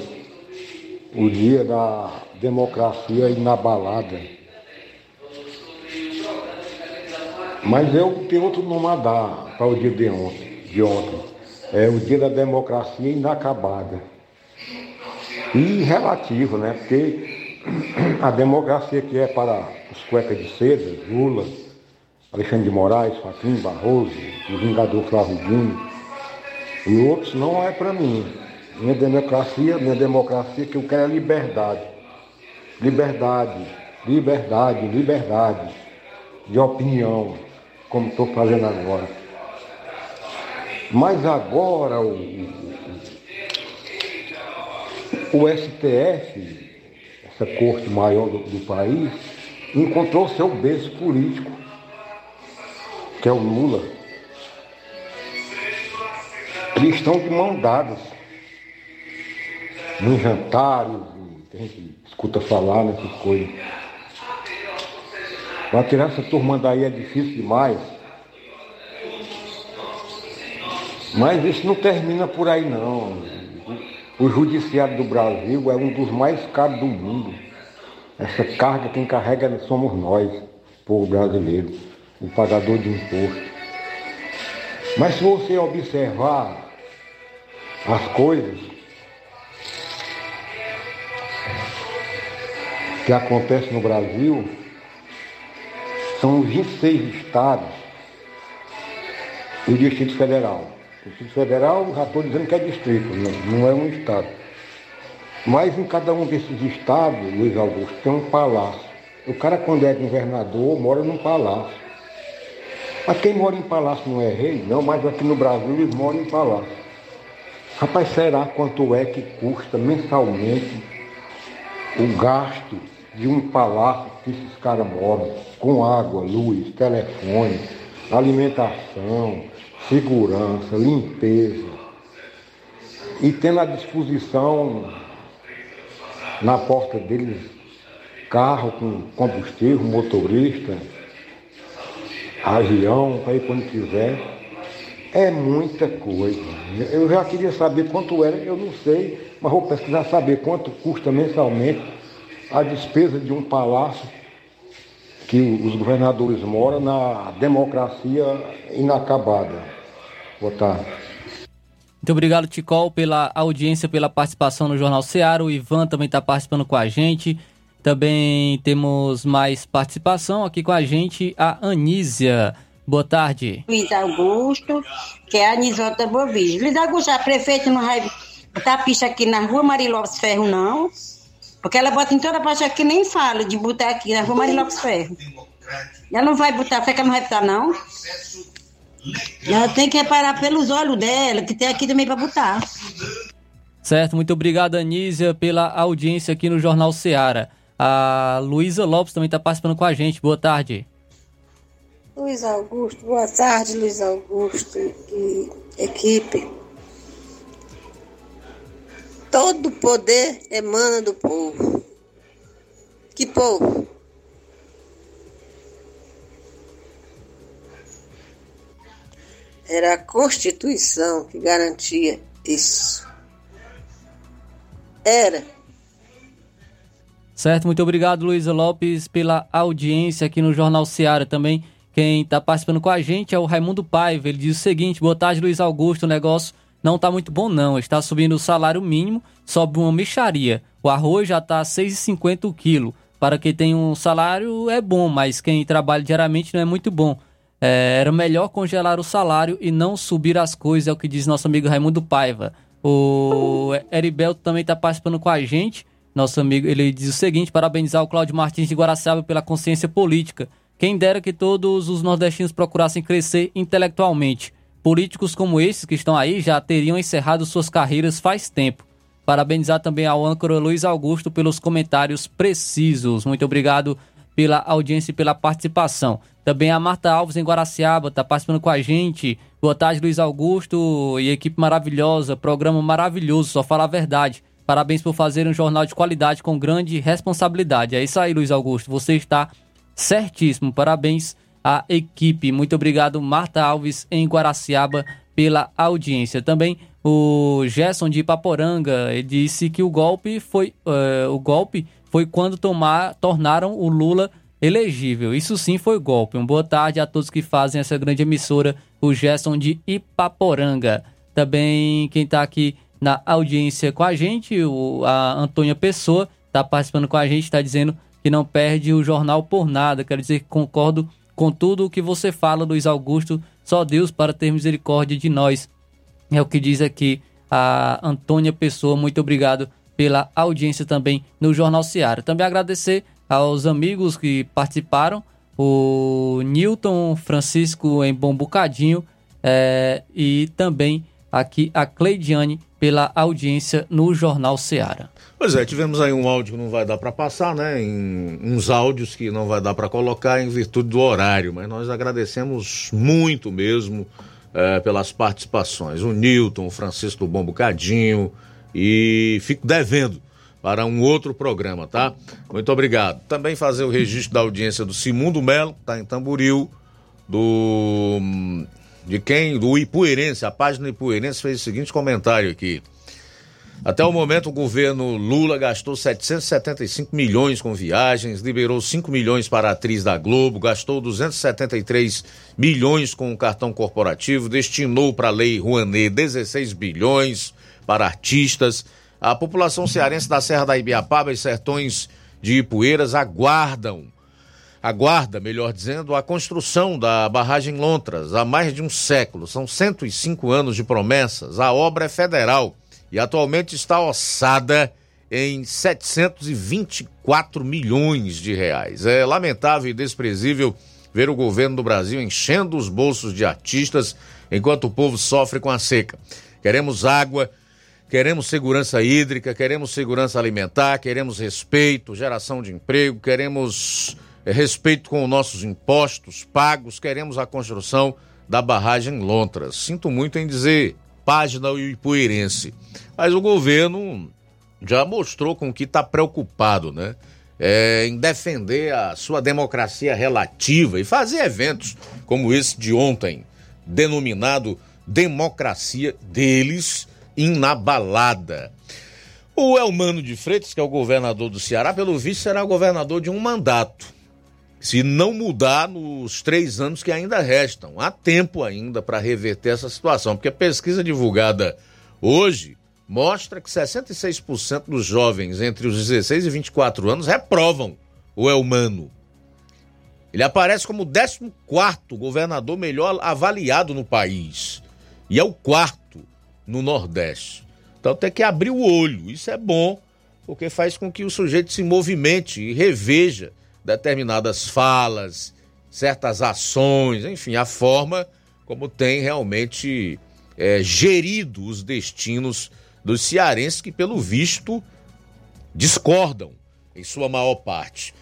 o dia da democracia inabalada. Mas eu tenho outro nome a dar para o dia de ontem, de ontem. É o dia da democracia inacabada. E relativo, né? Porque a democracia que é para os cuecas de seda, Lula, Alexandre de Moraes, Faquinho Barroso, o Vingador Flávio Dino e outros, não é para mim. Minha democracia, minha democracia que eu quero é liberdade. Liberdade, liberdade, liberdade de opinião, como estou fazendo agora. Mas agora o, o STF, essa corte maior do, do país, encontrou seu berço político, que é o Lula. Eles estão de mão dadas. Nos jantares, a gente escuta falar nessas coisas. Para tirar essa turma daí é difícil demais. Mas isso não termina por aí não. O judiciário do Brasil é um dos mais caros do mundo. Essa carga quem carrega somos nós, povo brasileiro, o pagador de imposto. Mas se você observar as coisas que acontecem no Brasil, são 26 estados e o Distrito Federal. O Distrito Federal, já estou dizendo que é distrito, não, é um estado. Mas em cada um desses estados, Luiz Augusto, tem um palácio. O cara, quando é governador, mora num palácio. Mas quem mora em palácio não é rei? Não, mas aqui no Brasil eles moram em palácio. Rapaz, será quanto é que custa mensalmente o gasto de um palácio que esses caras moram, com água, luz, telefone, alimentação, segurança, limpeza, e tendo à disposição na porta deles carro com combustível, motorista, avião, para ir quando quiser. É muita coisa. Eu já queria saber quanto era, eu não sei, mas vou pesquisar saber quanto custa mensalmente a despesa de um palácio que os governadores moram na democracia inacabada. Boa tarde. Muito obrigado, Ticol, pela audiência, pela participação no Jornal Seara. O Ivan também está participando com a gente. Também temos mais participação aqui com a gente, a Anísia. Boa tarde. Luiz Augusto, que é a Anisota Bovis. Luiz Augusto, a prefeita não vai botar pista aqui na rua Maria Lopes Ferro, não. Porque ela bota em toda parte aqui, nem fala de botar aqui na rua Maria Lopes Ferro. Ela não vai botar, será que ela não vai botar, não? Ela tem que reparar pelos olhos dela, que tem aqui também para botar. Certo, muito obrigado, Anísia, pela audiência aqui no Jornal Seara. A Luísa Lopes também está participando com a gente. Boa tarde. Luiz Augusto, boa tarde, Luiz Augusto e equipe. Todo poder emana do povo. Que povo? Era a Constituição que garantia isso. Era. Certo, muito obrigado, Luísa Lopes, pela audiência aqui no Jornal Seara também. Quem está participando com a gente é o Raimundo Paiva. Ele diz o seguinte: boa tarde, Luiz Augusto. O negócio não está muito bom, não. Está subindo o salário mínimo, sobe uma mexaria. O arroz já está R$ 6,50 o quilo. Para quem tem um salário é bom, mas quem trabalha diariamente não é muito bom. É, era melhor congelar o salário e não subir as coisas, é o que diz nosso amigo Raimundo Paiva. O Heribelto também está participando com a gente. Nosso amigo, ele diz o seguinte: parabenizar o Cláudio Martins de Guaraciaba pela consciência política. Quem dera que todos os nordestinos procurassem crescer intelectualmente. Políticos como esses que estão aí já teriam encerrado suas carreiras faz tempo. Parabenizar também ao âncora Luiz Augusto pelos comentários precisos. Muito obrigado pela audiência e pela participação. Também a Marta Alves em Guaraciaba está participando com a gente. Boa tarde, Luiz Augusto e equipe maravilhosa, programa maravilhoso, só fala a verdade. Parabéns por fazer um jornal de qualidade com grande responsabilidade. É isso aí, Luiz Augusto. Você está certíssimo. Parabéns à equipe. Muito obrigado, Marta Alves em Guaraciaba, pela audiência. Também o Gerson de Ipaporanga disse que o golpe foi uh, o golpe foi quando tomar, tornaram o Lula elegível. Isso sim foi golpe. Uma boa tarde a todos que fazem essa grande emissora, o Gerson de Ipaporanga. Também quem está aqui na audiência com a gente, o, a Antônia Pessoa, está participando com a gente, está dizendo que não perde o jornal por nada. Quero dizer que concordo com tudo o que você fala, Luiz Augusto. Só Deus para ter misericórdia de nós. É o que diz aqui a Antônia Pessoa. Muito obrigado pela audiência também no Jornal Seara. Também agradecer aos amigos que participaram, o Newton Francisco em Bom Bocadinho é, e também aqui a Cleidiane pela audiência no Jornal Seara. Pois é, tivemos aí um áudio que não vai dar para passar, né? Em, uns áudios que não vai dar para colocar em virtude do horário, mas nós agradecemos muito mesmo é, pelas participações. O Newton, o Francisco do Bom Bocadinho e fico devendo para um outro programa, tá? Muito obrigado. Também fazer o registro da audiência do Simundo Melo, tá em Tamboril, do de quem? Do Ipueirense, a página Ipueirense fez o seguinte comentário aqui. Até o momento, o governo Lula gastou 775 milhões com viagens, liberou 5 milhões para a atriz da Globo, gastou 273 milhões com o cartão corporativo, destinou para a Lei Rouanet 16 bilhões para artistas. A população cearense da Serra da Ibiapaba e sertões de Ipueiras aguardam aguarda, melhor dizendo, a construção da barragem Lontras há mais de um século. São 105 anos de promessas. A obra é federal e atualmente está ossada em 724 milhões de reais. É lamentável e desprezível ver o governo do Brasil enchendo os bolsos de artistas enquanto o povo sofre com a seca. Queremos água, queremos segurança hídrica, queremos segurança alimentar, queremos respeito, geração de emprego, queremos é, respeito com os nossos impostos pagos, queremos a construção da barragem Lontras. Sinto muito em dizer, página Ipueirense. Mas o governo já mostrou com que está preocupado, né? É, em defender a sua democracia relativa e fazer eventos como esse de ontem, denominado Democracia deles inabalada. O Elmano de Freitas, que é o governador do Ceará, pelo visto será governador de um mandato se não mudar nos três anos que ainda restam. Há tempo ainda para reverter essa situação, porque a pesquisa divulgada hoje mostra que 66% dos jovens entre os 16 e 24 anos reprovam o Elmano. Ele aparece como o 14 governador melhor avaliado no país. E é o quarto no Nordeste. Então tem que abrir o olho. Isso é bom, porque faz com que o sujeito se movimente e reveja determinadas falas, certas ações, enfim, a forma como tem realmente é, gerido os destinos dos cearenses que, pelo visto, discordam em sua maior parte.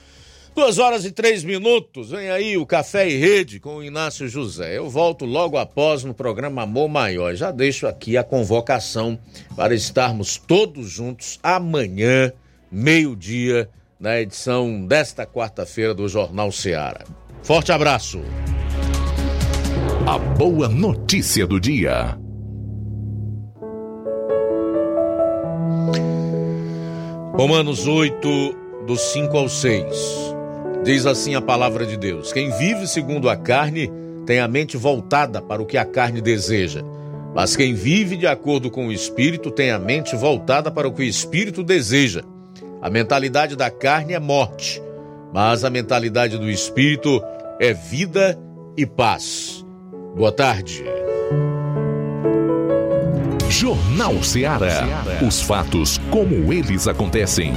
Duas horas e três minutos, vem aí o Café e Rede com o Inácio José. Eu volto logo após no programa Amor Maior. Já deixo aqui a convocação para estarmos todos juntos amanhã, meio-dia, na edição desta quarta-feira do Jornal Seara. Forte abraço. A boa notícia do dia. Romanos 8, do 5 ao 6. Diz assim a palavra de Deus: Quem vive segundo a carne tem a mente voltada para o que a carne deseja. Mas quem vive de acordo com o espírito tem a mente voltada para o que o espírito deseja. A mentalidade da carne é morte, mas a mentalidade do espírito é vida e paz. Boa tarde. Jornal Ceará. Os fatos como eles acontecem.